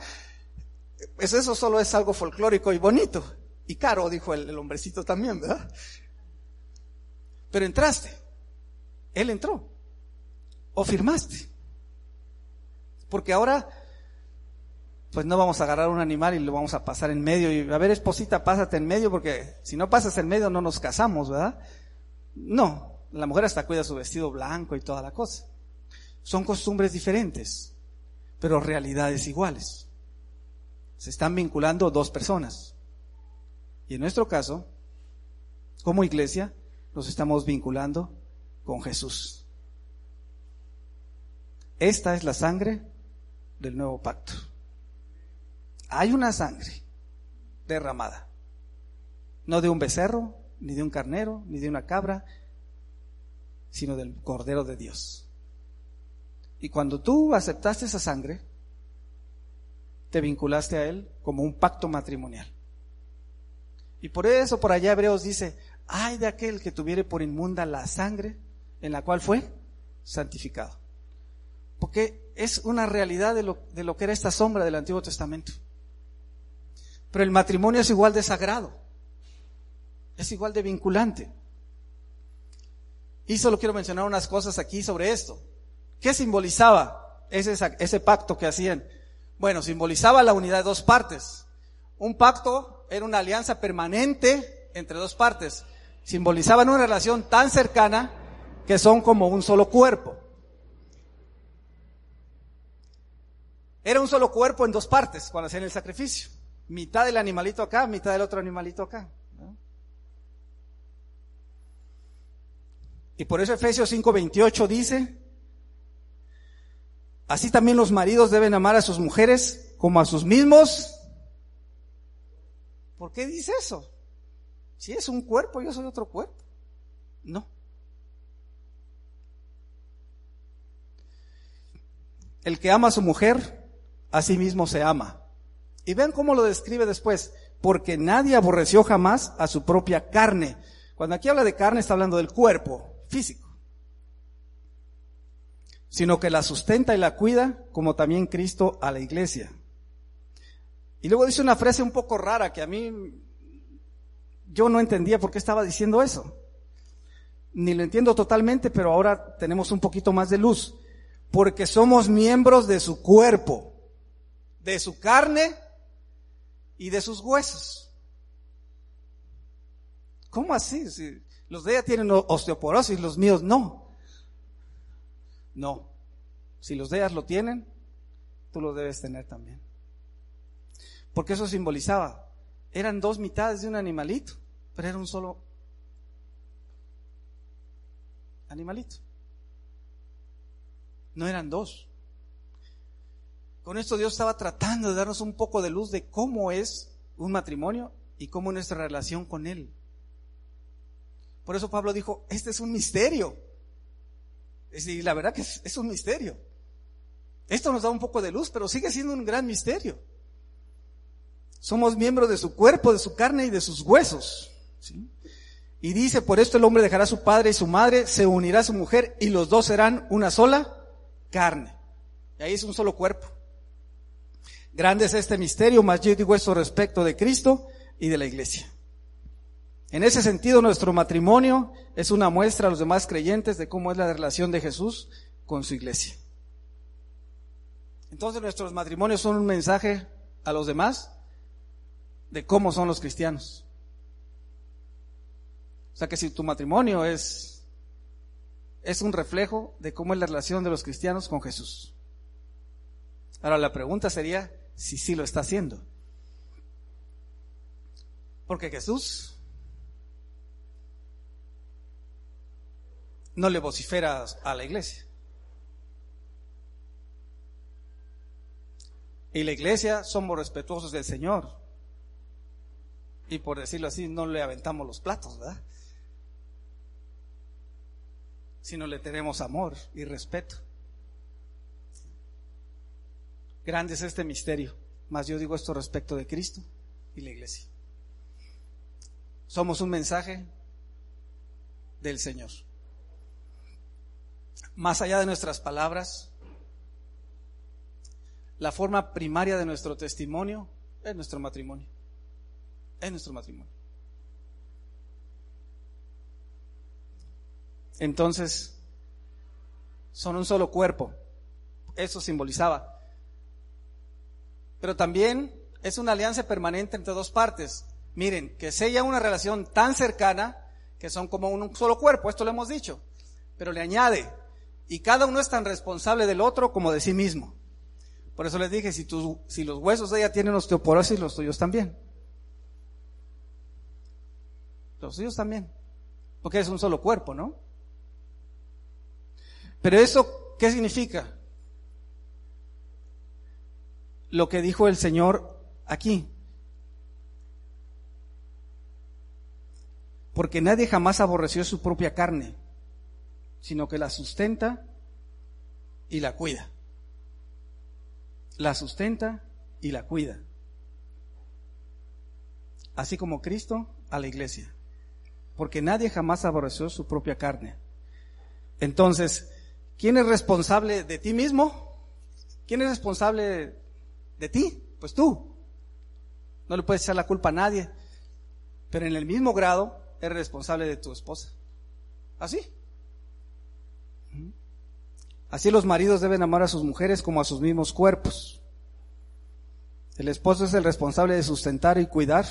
pues eso solo es algo folclórico y bonito. Y caro, dijo el, hombrecito también, ¿verdad? Pero entraste. Él entró. O firmaste. Porque ahora, pues no vamos a agarrar un animal y lo vamos a pasar en medio y, a ver, esposita, pásate en medio porque si no pasas en medio no nos casamos, ¿verdad? No, la mujer hasta cuida su vestido blanco y toda la cosa. Son costumbres diferentes, pero realidades iguales. Se están vinculando dos personas. Y en nuestro caso, como iglesia, nos estamos vinculando con Jesús. Esta es la sangre del nuevo pacto. Hay una sangre derramada, no de un becerro, ni de un carnero, ni de una cabra, sino del Cordero de Dios. Y cuando tú aceptaste esa sangre, te vinculaste a Él como un pacto matrimonial. Y por eso por allá Hebreos dice, ay de aquel que tuviere por inmunda la sangre en la cual fue santificado. Porque es una realidad de lo, de lo que era esta sombra del Antiguo Testamento. Pero el matrimonio es igual de sagrado, es igual de vinculante. Y solo quiero mencionar unas cosas aquí sobre esto. ¿Qué simbolizaba ese, ese pacto que hacían? Bueno, simbolizaba la unidad de dos partes. Un pacto era una alianza permanente entre dos partes. Simbolizaban una relación tan cercana que son como un solo cuerpo. Era un solo cuerpo en dos partes cuando hacían el sacrificio. Mitad del animalito acá, mitad del otro animalito acá. Y por eso Efesios 5:28 dice, Así también los maridos deben amar a sus mujeres como a sus mismos. ¿Por qué dice eso? Si es un cuerpo, yo soy otro cuerpo. No. El que ama a su mujer, a sí mismo se ama. Y vean cómo lo describe después. Porque nadie aborreció jamás a su propia carne. Cuando aquí habla de carne está hablando del cuerpo físico sino que la sustenta y la cuida, como también Cristo a la iglesia. Y luego dice una frase un poco rara que a mí yo no entendía por qué estaba diciendo eso. Ni lo entiendo totalmente, pero ahora tenemos un poquito más de luz. Porque somos miembros de su cuerpo, de su carne y de sus huesos. ¿Cómo así? Si los de ella tienen osteoporosis, los míos no. No. Si los de ellas lo tienen, tú lo debes tener también. Porque eso simbolizaba, eran dos mitades de un animalito, pero era un solo animalito. No eran dos. Con esto Dios estaba tratando de darnos un poco de luz de cómo es un matrimonio y cómo es nuestra relación con Él. Por eso Pablo dijo, este es un misterio. Y la verdad que es, un misterio. Esto nos da un poco de luz, pero sigue siendo un gran misterio. Somos miembros de su cuerpo, de su carne y de sus huesos. Y dice, por esto el hombre dejará a su padre y su madre, se unirá a su mujer y los dos serán una sola carne. Y ahí es un solo cuerpo. Grande es este misterio, más yo digo esto respecto de Cristo y de la iglesia. En ese sentido, nuestro matrimonio es una muestra a los demás creyentes de cómo es la relación de Jesús con su iglesia. Entonces nuestros matrimonios son un mensaje a los demás de cómo son los cristianos. O sea que si tu matrimonio es, es un reflejo de cómo es la relación de los cristianos con Jesús. Ahora la pregunta sería si sí lo está haciendo. Porque Jesús no le vocifera a la iglesia. Y la iglesia somos respetuosos del Señor y por decirlo así, no le aventamos los platos, ¿verdad? Sino le tenemos amor y respeto. Grande es este misterio, más yo digo esto respecto de Cristo y la iglesia. Somos un mensaje del Señor. Más allá de nuestras palabras, la forma primaria de nuestro testimonio es nuestro matrimonio en nuestro matrimonio. Entonces, son un solo cuerpo. Eso simbolizaba. Pero también es una alianza permanente entre dos partes. Miren, que sella una relación tan cercana que son como un solo cuerpo, esto lo hemos dicho. Pero le añade, y cada uno es tan responsable del otro como de sí mismo. Por eso les dije, si, si los huesos de ella tienen osteoporosis, los tuyos también. Los también. Porque es un solo cuerpo, ¿no? Pero eso, ¿qué significa? Lo que dijo el Señor aquí. Porque nadie jamás aborreció su propia carne, sino que la sustenta y la cuida. La sustenta y la cuida. Así como Cristo a la iglesia porque nadie jamás aborreció su propia carne. Entonces, ¿quién es responsable de ti mismo? ¿Quién es responsable de ti? Pues tú. No le puedes echar la culpa a nadie, pero en el mismo grado eres responsable de tu esposa. ¿Así? Así los maridos deben amar a sus mujeres como a sus mismos cuerpos. El esposo es el responsable de sustentar y cuidar.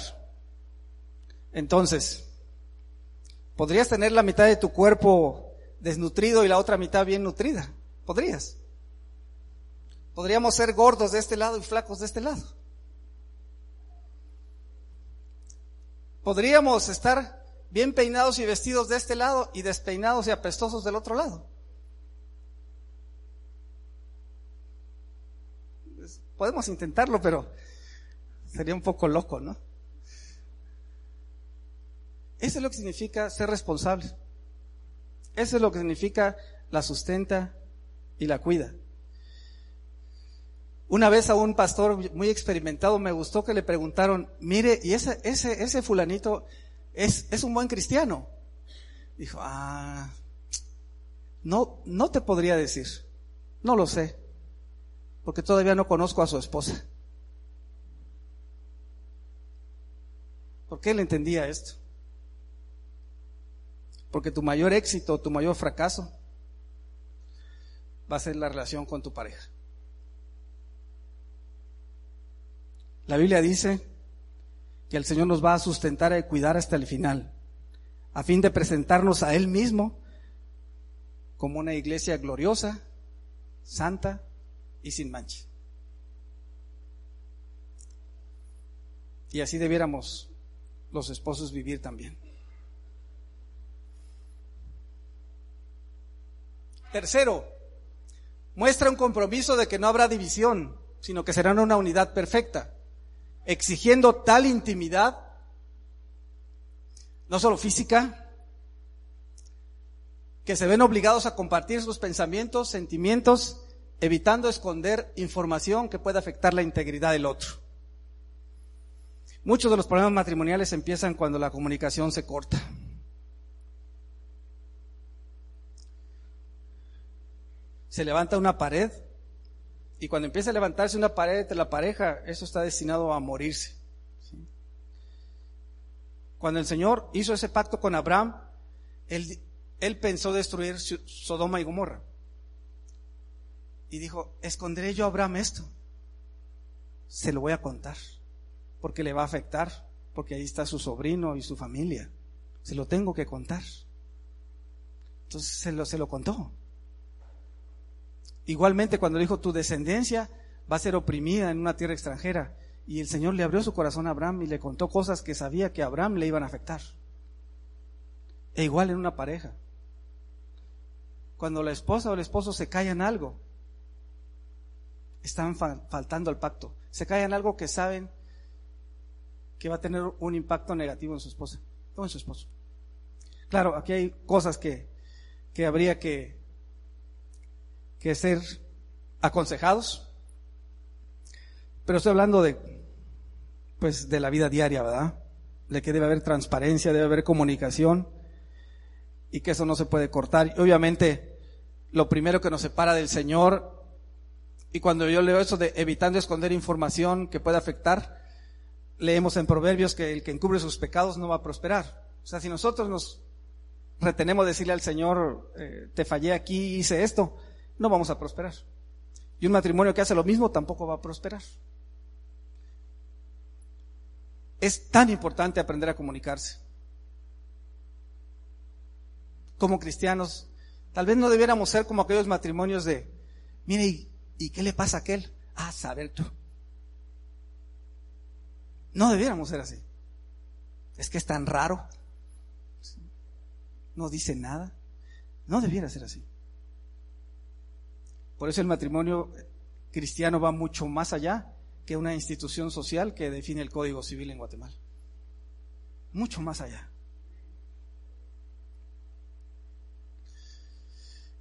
Entonces, Podrías tener la mitad de tu cuerpo desnutrido y la otra mitad bien nutrida. Podrías. Podríamos ser gordos de este lado y flacos de este lado. Podríamos estar bien peinados y vestidos de este lado y despeinados y apestosos del otro lado. Podemos intentarlo, pero sería un poco loco, ¿no? Eso es lo que significa ser responsable. Eso es lo que significa la sustenta y la cuida. Una vez a un pastor muy experimentado me gustó que le preguntaron, mire, ¿y ese, ese, ese fulanito es, es un buen cristiano? Dijo, ah, no, no te podría decir, no lo sé, porque todavía no conozco a su esposa. ¿Por qué él entendía esto? Porque tu mayor éxito, tu mayor fracaso va a ser la relación con tu pareja. La Biblia dice que el Señor nos va a sustentar y cuidar hasta el final, a fin de presentarnos a Él mismo como una iglesia gloriosa, santa y sin mancha. Y así debiéramos los esposos vivir también. Tercero, muestra un compromiso de que no habrá división, sino que serán una unidad perfecta, exigiendo tal intimidad, no solo física, que se ven obligados a compartir sus pensamientos, sentimientos, evitando esconder información que pueda afectar la integridad del otro. Muchos de los problemas matrimoniales empiezan cuando la comunicación se corta. Se levanta una pared y cuando empieza a levantarse una pared entre la pareja, eso está destinado a morirse. Cuando el Señor hizo ese pacto con Abraham, él, él pensó destruir Sodoma y Gomorra. Y dijo, esconderé yo a Abraham esto. Se lo voy a contar porque le va a afectar, porque ahí está su sobrino y su familia. Se lo tengo que contar. Entonces se lo, se lo contó. Igualmente cuando dijo, tu descendencia va a ser oprimida en una tierra extranjera. Y el Señor le abrió su corazón a Abraham y le contó cosas que sabía que a Abraham le iban a afectar. E igual en una pareja. Cuando la esposa o el esposo se callan algo, están faltando al pacto. Se callan algo que saben que va a tener un impacto negativo en su esposa o en su esposo. Claro, aquí hay cosas que, que habría que, que ser aconsejados, pero estoy hablando de, pues, de la vida diaria, ¿verdad? De que debe haber transparencia, debe haber comunicación y que eso no se puede cortar. Y obviamente, lo primero que nos separa del Señor, y cuando yo leo eso de evitando esconder información que puede afectar, leemos en Proverbios que el que encubre sus pecados no va a prosperar. O sea, si nosotros nos retenemos decirle al Señor, eh, te fallé aquí, hice esto, no vamos a prosperar. Y un matrimonio que hace lo mismo tampoco va a prosperar. Es tan importante aprender a comunicarse. Como cristianos, tal vez no debiéramos ser como aquellos matrimonios de, mire, ¿y, ¿y qué le pasa a aquel? Ah, saber tú. No debiéramos ser así. Es que es tan raro. No dice nada. No debiera ser así. Por eso el matrimonio cristiano va mucho más allá que una institución social que define el Código Civil en Guatemala. Mucho más allá.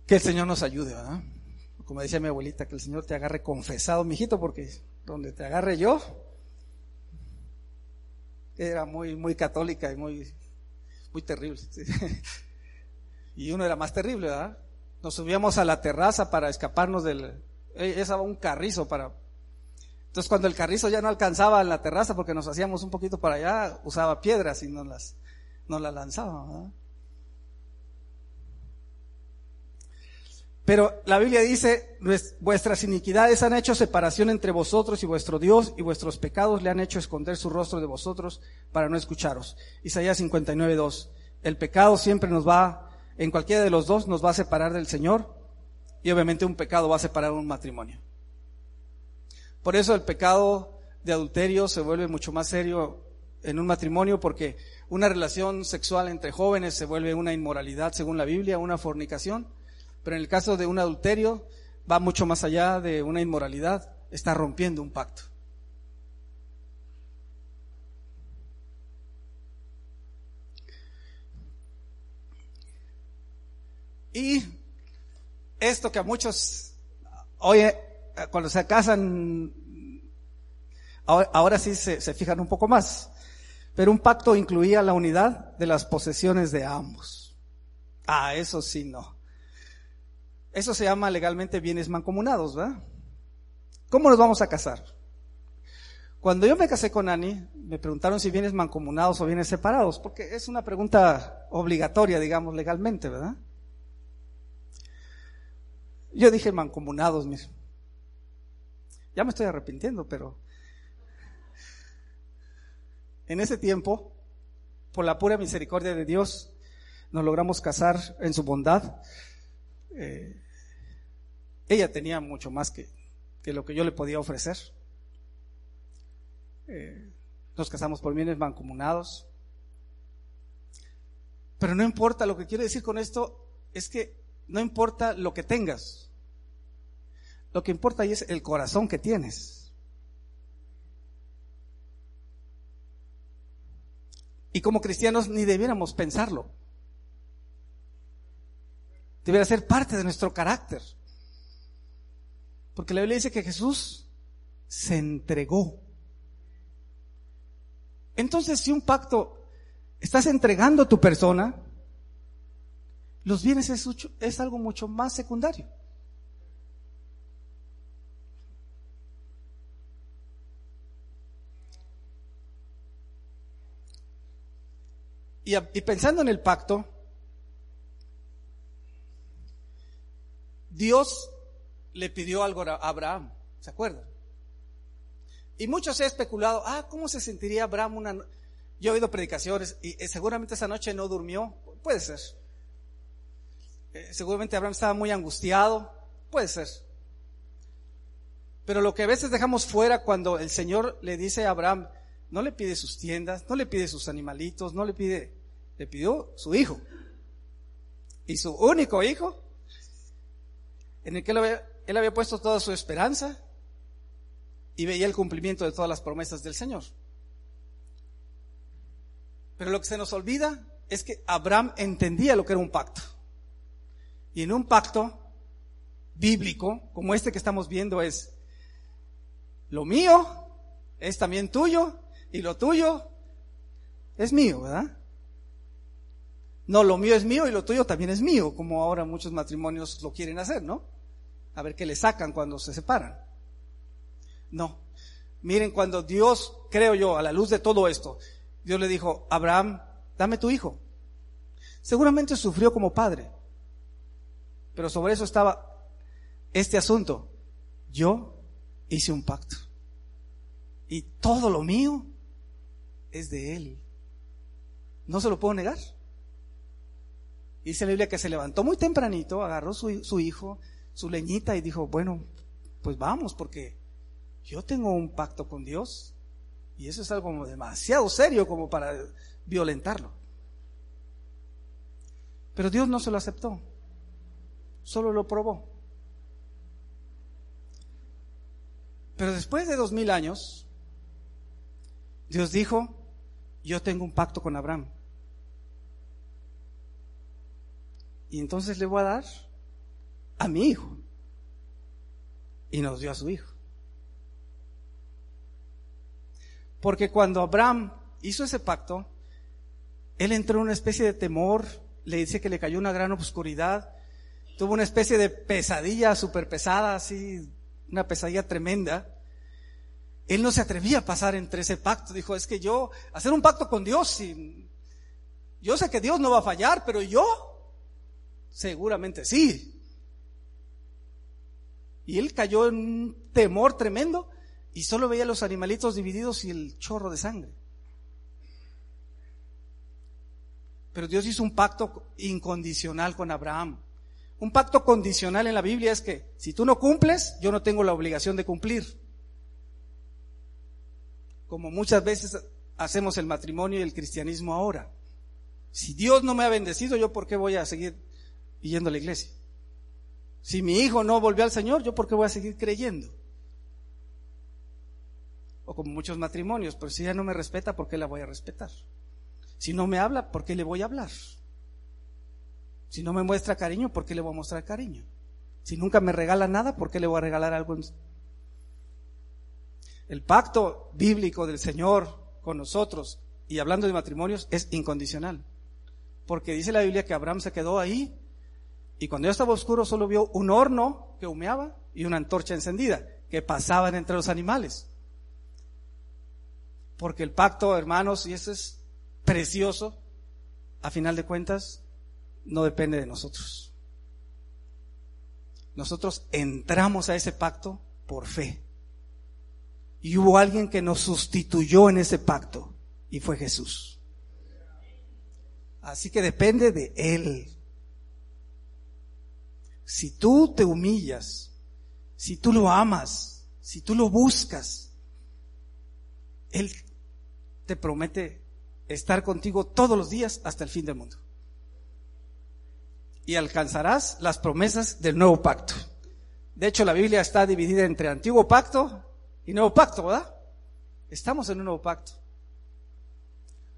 Que el Señor nos ayude, ¿verdad? Como decía mi abuelita, que el Señor te agarre confesado, mijito, porque donde te agarre yo, era muy, muy católica y muy, muy terrible. Y uno era más terrible, ¿verdad? Nos subíamos a la terraza para escaparnos del, esa un carrizo para, entonces cuando el carrizo ya no alcanzaba la terraza porque nos hacíamos un poquito para allá, usaba piedras y nos las, nos las lanzaba, ¿verdad? Pero la Biblia dice, vuestras iniquidades han hecho separación entre vosotros y vuestro Dios, y vuestros pecados le han hecho esconder su rostro de vosotros para no escucharos. Isaías 59, 2. El pecado siempre nos va, en cualquiera de los dos, nos va a separar del Señor, y obviamente un pecado va a separar un matrimonio. Por eso el pecado de adulterio se vuelve mucho más serio en un matrimonio, porque una relación sexual entre jóvenes se vuelve una inmoralidad según la Biblia, una fornicación pero en el caso de un adulterio va mucho más allá de una inmoralidad, está rompiendo un pacto. Y esto que a muchos, oye, cuando se casan, ahora, sí se, fijan un poco más, pero un pacto incluía la unidad de las posesiones de ambos. Ah, eso sí no. Eso se llama legalmente bienes mancomunados, ¿verdad? ¿Cómo nos vamos a casar? Cuando yo me casé con Ani, me preguntaron si vienes mancomunados o vienes separados, porque es una pregunta obligatoria, digamos, legalmente, ¿verdad? Yo dije mancomunados, mismo. Ya me estoy arrepintiendo, pero en ese tiempo, por la pura misericordia de Dios, nos logramos casar en su bondad. Eh, ella tenía mucho más que, que lo que yo le podía ofrecer. Eh, nos casamos por bienes mancomunados. Pero no importa, lo que quiero decir con esto es que no importa lo que tengas, lo que importa ahí es el corazón que tienes. Y como cristianos ni debiéramos pensarlo. Debería ser parte de nuestro carácter. Porque la Biblia dice que Jesús se entregó entonces, si un pacto estás entregando tu persona, los bienes es, algo mucho más secundario. Y, pensando en el pacto, Dios le pidió algo a Abraham, ¿se acuerdan? Y muchos he especulado, ah, ¿cómo se sentiría Abraham una Yo he oído predicaciones y eh, seguramente esa noche no durmió. Puede ser. Eh, seguramente Abraham estaba muy angustiado. Puede ser. Pero lo que a veces dejamos fuera cuando el Señor le dice a Abraham, no le pide sus tiendas, no le pide sus animalitos, no le pide, le pidió su hijo. Y su único hijo, en el que él había, él había puesto toda su esperanza, y veía el cumplimiento de todas las promesas del Señor. Pero lo que se nos olvida es que Abraham entendía lo que era un pacto. Y en un pacto bíblico, como este que estamos viendo, es lo mío es también tuyo y lo tuyo es mío, ¿verdad? No, lo mío es mío y lo tuyo también es mío, como ahora muchos matrimonios lo quieren hacer, ¿no? A ver qué le sacan cuando se separan. No. Miren, cuando Dios, creo yo, a la luz de todo esto, Dios le dijo, Abraham, dame tu hijo. Seguramente sufrió como padre, pero sobre eso estaba este asunto. Yo hice un pacto y todo lo mío es de él. No se lo puedo negar. Dice la Biblia que se levantó muy tempranito, agarró su, su hijo, su leñita y dijo, bueno, pues vamos, porque yo tengo un pacto con Dios y eso es algo demasiado serio como para violentarlo. Pero Dios no se lo aceptó, solo lo probó. Pero después de dos mil años, Dios dijo, yo tengo un pacto con Abraham. Y entonces le voy a dar a mi hijo. Y nos dio a su hijo. Porque cuando Abraham hizo ese pacto, él entró en una especie de temor, le dice que le cayó una gran oscuridad, tuvo una especie de pesadilla súper pesada, así, una pesadilla tremenda. Él no se atrevía a pasar entre ese pacto, dijo, es que yo, hacer un pacto con Dios, yo sé que Dios no va a fallar, pero yo, seguramente sí. Y él cayó en un temor tremendo y solo veía los animalitos divididos y el chorro de sangre. Pero Dios hizo un pacto incondicional con Abraham. Un pacto condicional en la Biblia es que si tú no cumples, yo no tengo la obligación de cumplir. Como muchas veces hacemos el matrimonio y el cristianismo ahora. Si Dios no me ha bendecido, yo por qué voy a seguir yendo a la iglesia? Si mi hijo no volvió al Señor, yo por qué voy a seguir creyendo? o como muchos matrimonios, pero si ella no me respeta, ¿por qué la voy a respetar? Si no me habla, ¿por qué le voy a hablar? Si no me muestra cariño, ¿por qué le voy a mostrar cariño? Si nunca me regala nada, ¿por qué le voy a regalar algo? El pacto bíblico del Señor con nosotros, y hablando de matrimonios, es incondicional. Porque dice la Biblia que Abraham se quedó ahí y cuando ya estaba oscuro solo vio un horno que humeaba y una antorcha encendida que pasaban entre los animales. Porque el pacto, hermanos, y eso es precioso, a final de cuentas, no depende de nosotros. Nosotros entramos a ese pacto por fe. Y hubo alguien que nos sustituyó en ese pacto y fue Jesús. Así que depende de Él. Si tú te humillas, si tú lo amas, si tú lo buscas, Él te promete estar contigo todos los días hasta el fin del mundo. Y alcanzarás las promesas del nuevo pacto. De hecho, la Biblia está dividida entre antiguo pacto y nuevo pacto, ¿verdad? Estamos en un nuevo pacto.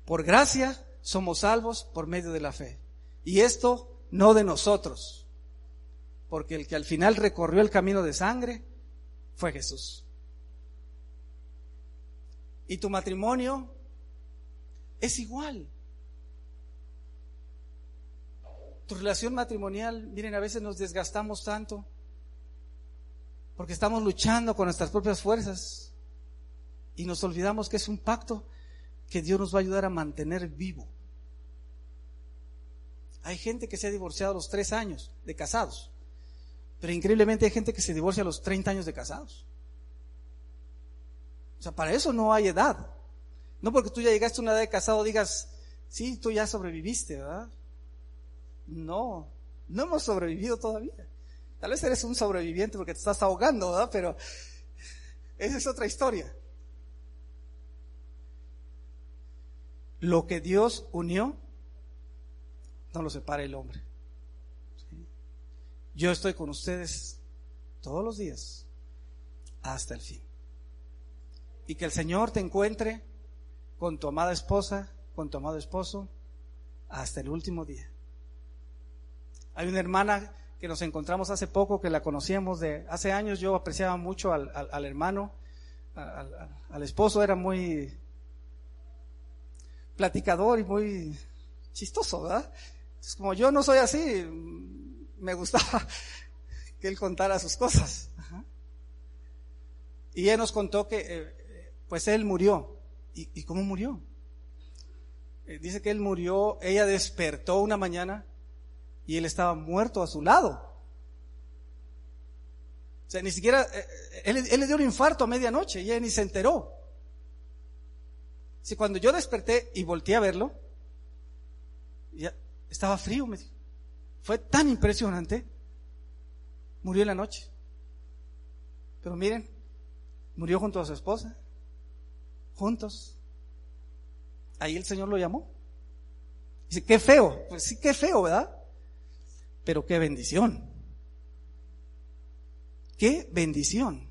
Por gracia somos salvos por medio de la fe. Y esto no de nosotros, porque el que al final recorrió el camino de sangre fue Jesús. Y tu matrimonio es igual. Tu relación matrimonial, miren, a veces nos desgastamos tanto porque estamos luchando con nuestras propias fuerzas y nos olvidamos que es un pacto que Dios nos va a ayudar a mantener vivo. Hay gente que se ha divorciado a los tres años de casados, pero increíblemente hay gente que se divorcia a los 30 años de casados. O sea, para eso no hay edad. No porque tú ya llegaste a una edad de casado digas, sí, tú ya sobreviviste, ¿verdad? No, no hemos sobrevivido todavía. Tal vez eres un sobreviviente porque te estás ahogando, ¿verdad? Pero esa es otra historia. Lo que Dios unió, no lo separa el hombre. Yo estoy con ustedes todos los días hasta el fin. Y que el Señor te encuentre con tu amada esposa, con tu amado esposo, hasta el último día. Hay una hermana que nos encontramos hace poco, que la conocíamos de hace años, yo apreciaba mucho al, hermano, al, esposo, era muy platicador y muy chistoso, ¿verdad? como yo no soy así, me gustaba que él contara sus cosas. Y él nos contó que, eh, pues él murió. ¿Y, cómo murió? Eh, dice que él murió, ella despertó una mañana y él estaba muerto a su lado. O sea, ni siquiera, eh, eh, él, le dio un infarto a medianoche y ella ni se enteró. Si cuando yo desperté y volteé a verlo, ya estaba frío, me dijo. Fue tan impresionante. Murió en la noche. Pero miren, murió junto a su esposa. Juntos. Ahí el Señor lo llamó. Dice, qué feo. Pues sí, qué feo, ¿verdad? Pero qué bendición. Qué bendición.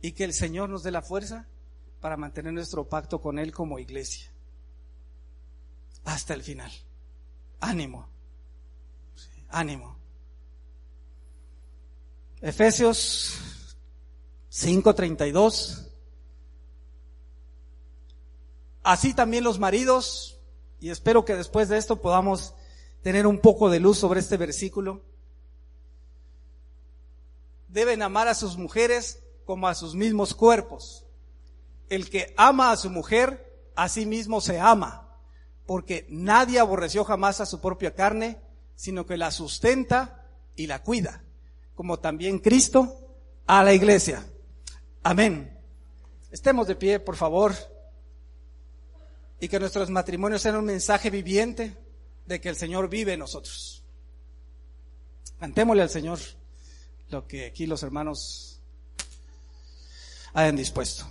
Y que el Señor nos dé la fuerza para mantener nuestro pacto con Él como iglesia. Hasta el final. Ánimo. ánimo. Efesios 5:32. Así también los maridos, y espero que después de esto podamos tener un poco de luz sobre este versículo. Deben amar a sus mujeres como a sus mismos cuerpos. El que ama a su mujer, a sí mismo se ama, porque nadie aborreció jamás a su propia carne, sino que la sustenta y la cuida, como también Cristo a la iglesia. Amén. Estemos de pie, por favor, y que nuestros matrimonios sean un mensaje viviente de que el Señor vive en nosotros. Cantémosle al Señor lo que aquí los hermanos hayan dispuesto.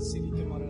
Silike Mara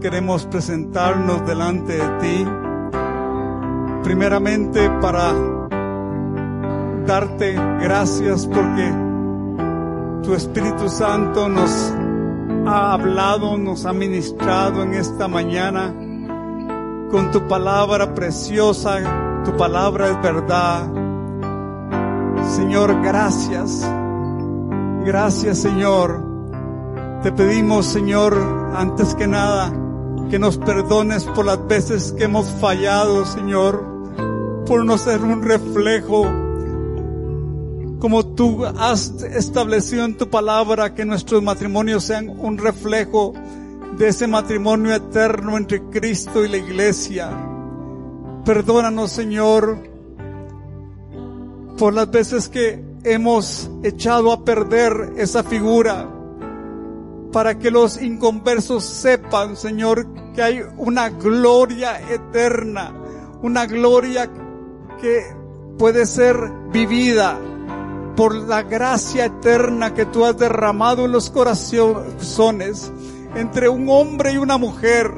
Queremos presentarnos delante de ti, primeramente para darte gracias porque tu Espíritu Santo nos ha hablado, nos ha ministrado en esta mañana con tu palabra preciosa, tu palabra es verdad. Señor, gracias. Gracias, Señor. Te pedimos, Señor, antes que nada, que nos perdones por las veces que hemos fallado, Señor, por no ser un reflejo como tú has establecido en tu palabra que nuestros matrimonios sean un reflejo de ese matrimonio eterno entre Cristo y la iglesia. Perdónanos, Señor, por las veces que hemos echado a perder esa figura para que los inconversos sepan, Señor, que hay una gloria eterna, una gloria que puede ser vivida por la gracia eterna que tú has derramado en los corazones entre un hombre y una mujer,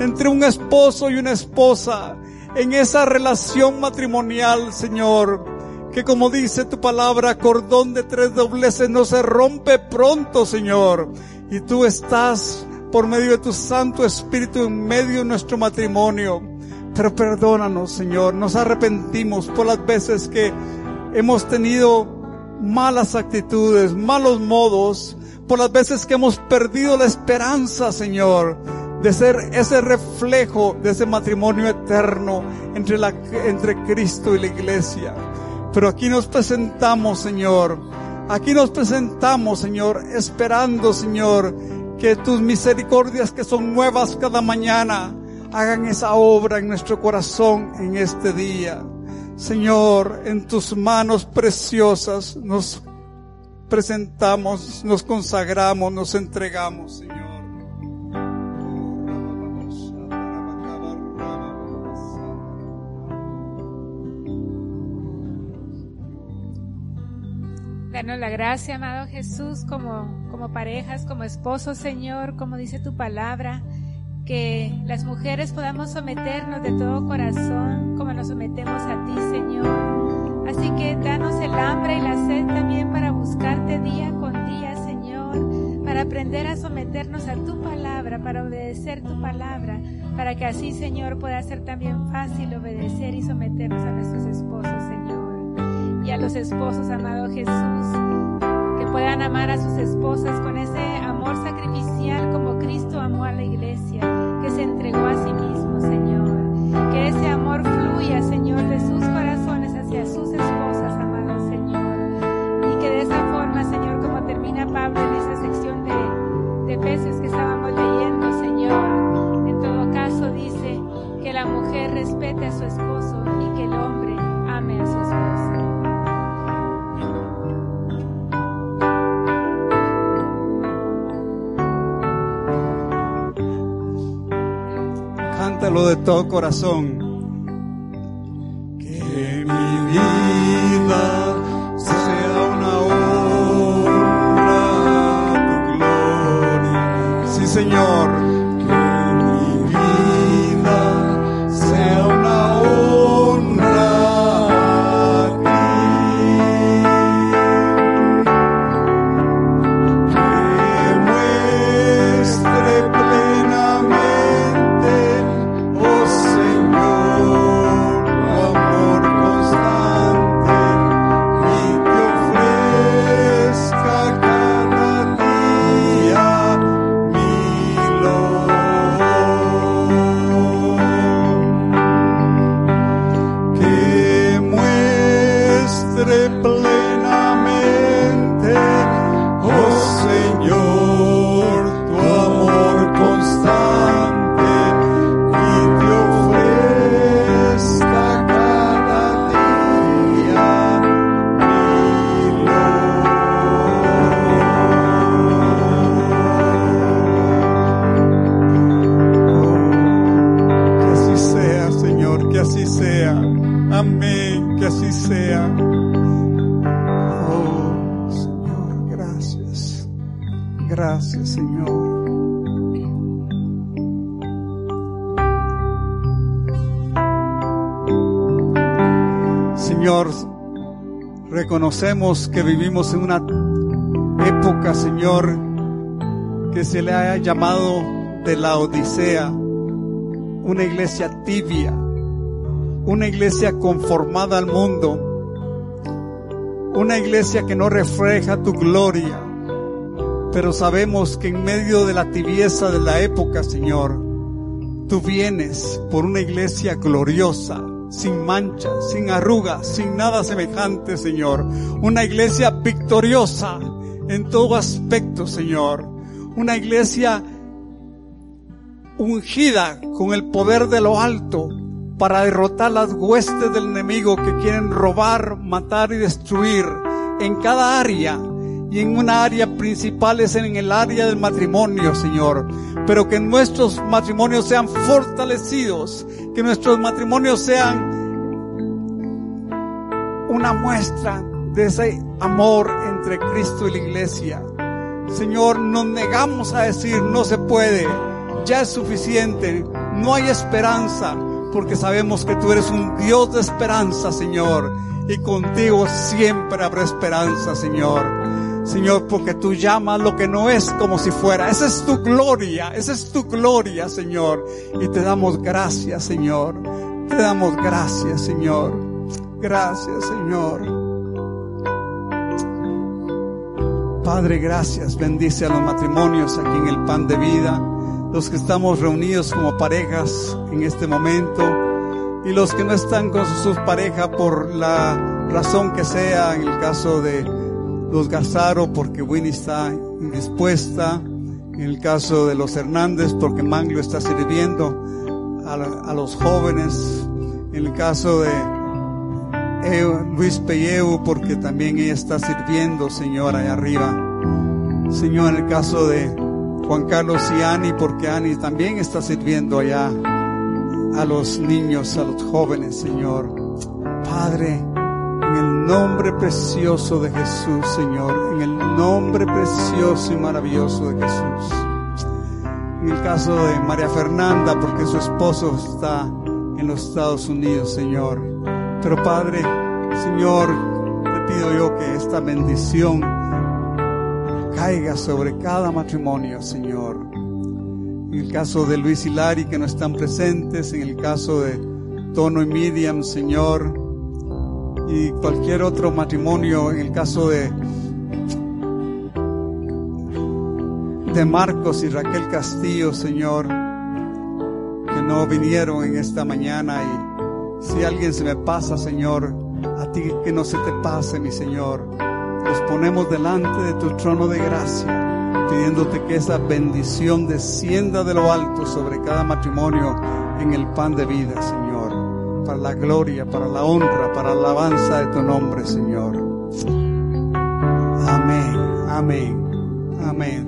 entre un esposo y una esposa, en esa relación matrimonial, Señor, que como dice tu palabra, cordón de tres dobleces no se rompe pronto, Señor, y tú estás por medio de tu Santo Espíritu en medio de nuestro matrimonio. Pero perdónanos, Señor, nos arrepentimos por las veces que hemos tenido malas actitudes, malos modos, por las veces que hemos perdido la esperanza, Señor, de ser ese reflejo de ese matrimonio eterno entre, la, entre Cristo y la iglesia. Pero aquí nos presentamos, Señor, aquí nos presentamos, Señor, esperando, Señor, que tus misericordias que son nuevas cada mañana hagan esa obra en nuestro corazón en este día. Señor, en tus manos preciosas nos presentamos, nos consagramos, nos entregamos, Señor. La gracia, amado Jesús, como, como parejas, como esposos, Señor, como dice tu palabra, que las mujeres podamos someternos de todo corazón, como nos sometemos a ti, Señor. Así que danos el hambre y la sed también para buscarte día con día, Señor, para aprender a someternos a tu palabra, para obedecer tu palabra, para que así, Señor, pueda ser también fácil obedecer y someternos a nuestros esposos, Señor y a los esposos, amado Jesús, que puedan amar a sus esposas con ese amor sacrificial como Cristo amó a la iglesia, que se entregó a sí mismo, Señor. Que ese amor fluya, Señor, de sus corazones hacia sus esposas, amado Señor. Y que de esa forma, Señor, como termina Pablo en esa sección de, de peces que estábamos leyendo, Señor, en todo caso dice que la mujer respete a su esposo y que el hombre ame a su esposa. De todo corazón. Que vivimos en una época, Señor, que se le ha llamado de la Odisea, una iglesia tibia, una iglesia conformada al mundo, una iglesia que no refleja tu gloria. Pero sabemos que en medio de la tibieza de la época, Señor, tú vienes por una iglesia gloriosa, sin mancha, sin arrugas, sin nada semejante, Señor. Una iglesia victoriosa en todo aspecto, Señor. Una iglesia ungida con el poder de lo alto para derrotar las huestes del enemigo que quieren robar, matar y destruir en cada área. Y en una área principal es en el área del matrimonio, Señor. Pero que nuestros matrimonios sean fortalecidos, que nuestros matrimonios sean una muestra de ese amor entre Cristo y la iglesia. Señor, nos negamos a decir no se puede, ya es suficiente, no hay esperanza, porque sabemos que tú eres un Dios de esperanza, Señor, y contigo siempre habrá esperanza, Señor. Señor, porque tú llamas lo que no es como si fuera. Esa es tu gloria, esa es tu gloria, Señor. Y te damos gracias, Señor. Te damos gracias, Señor. Gracias, Señor. Padre, gracias. Bendice a los matrimonios aquí en el pan de vida, los que estamos reunidos como parejas en este momento. Y los que no están con sus parejas por la razón que sea, en el caso de los Gazaro porque Winnie está indispuesta, en el caso de los Hernández porque Manglio está sirviendo a, los jóvenes, en el caso de Luis Pelleu porque también ella está sirviendo, Señor, allá arriba. Señor, en el caso de Juan Carlos y Ani porque Ani también está sirviendo allá a los niños, a los jóvenes, Señor. Padre, en el nombre precioso de Jesús, Señor, en el nombre precioso y maravilloso de Jesús. En el caso de María Fernanda, porque su esposo está en los Estados Unidos, Señor. Pero Padre, Señor, te pido yo que esta bendición caiga sobre cada matrimonio, Señor. En el caso de Luis y Lari que no están presentes, en el caso de Tono y Miriam, Señor, y cualquier otro matrimonio, en el caso de de Marcos y Raquel Castillo, Señor, que no vinieron en esta mañana y si alguien se me pasa, Señor, a ti que no se te pase, mi Señor. Los ponemos delante de tu trono de gracia pidiéndote que esa bendición descienda de lo alto sobre cada matrimonio en el pan de vida, Señor, para la gloria, para la honra, para la alabanza de tu nombre, Señor. Amén, amén, amén.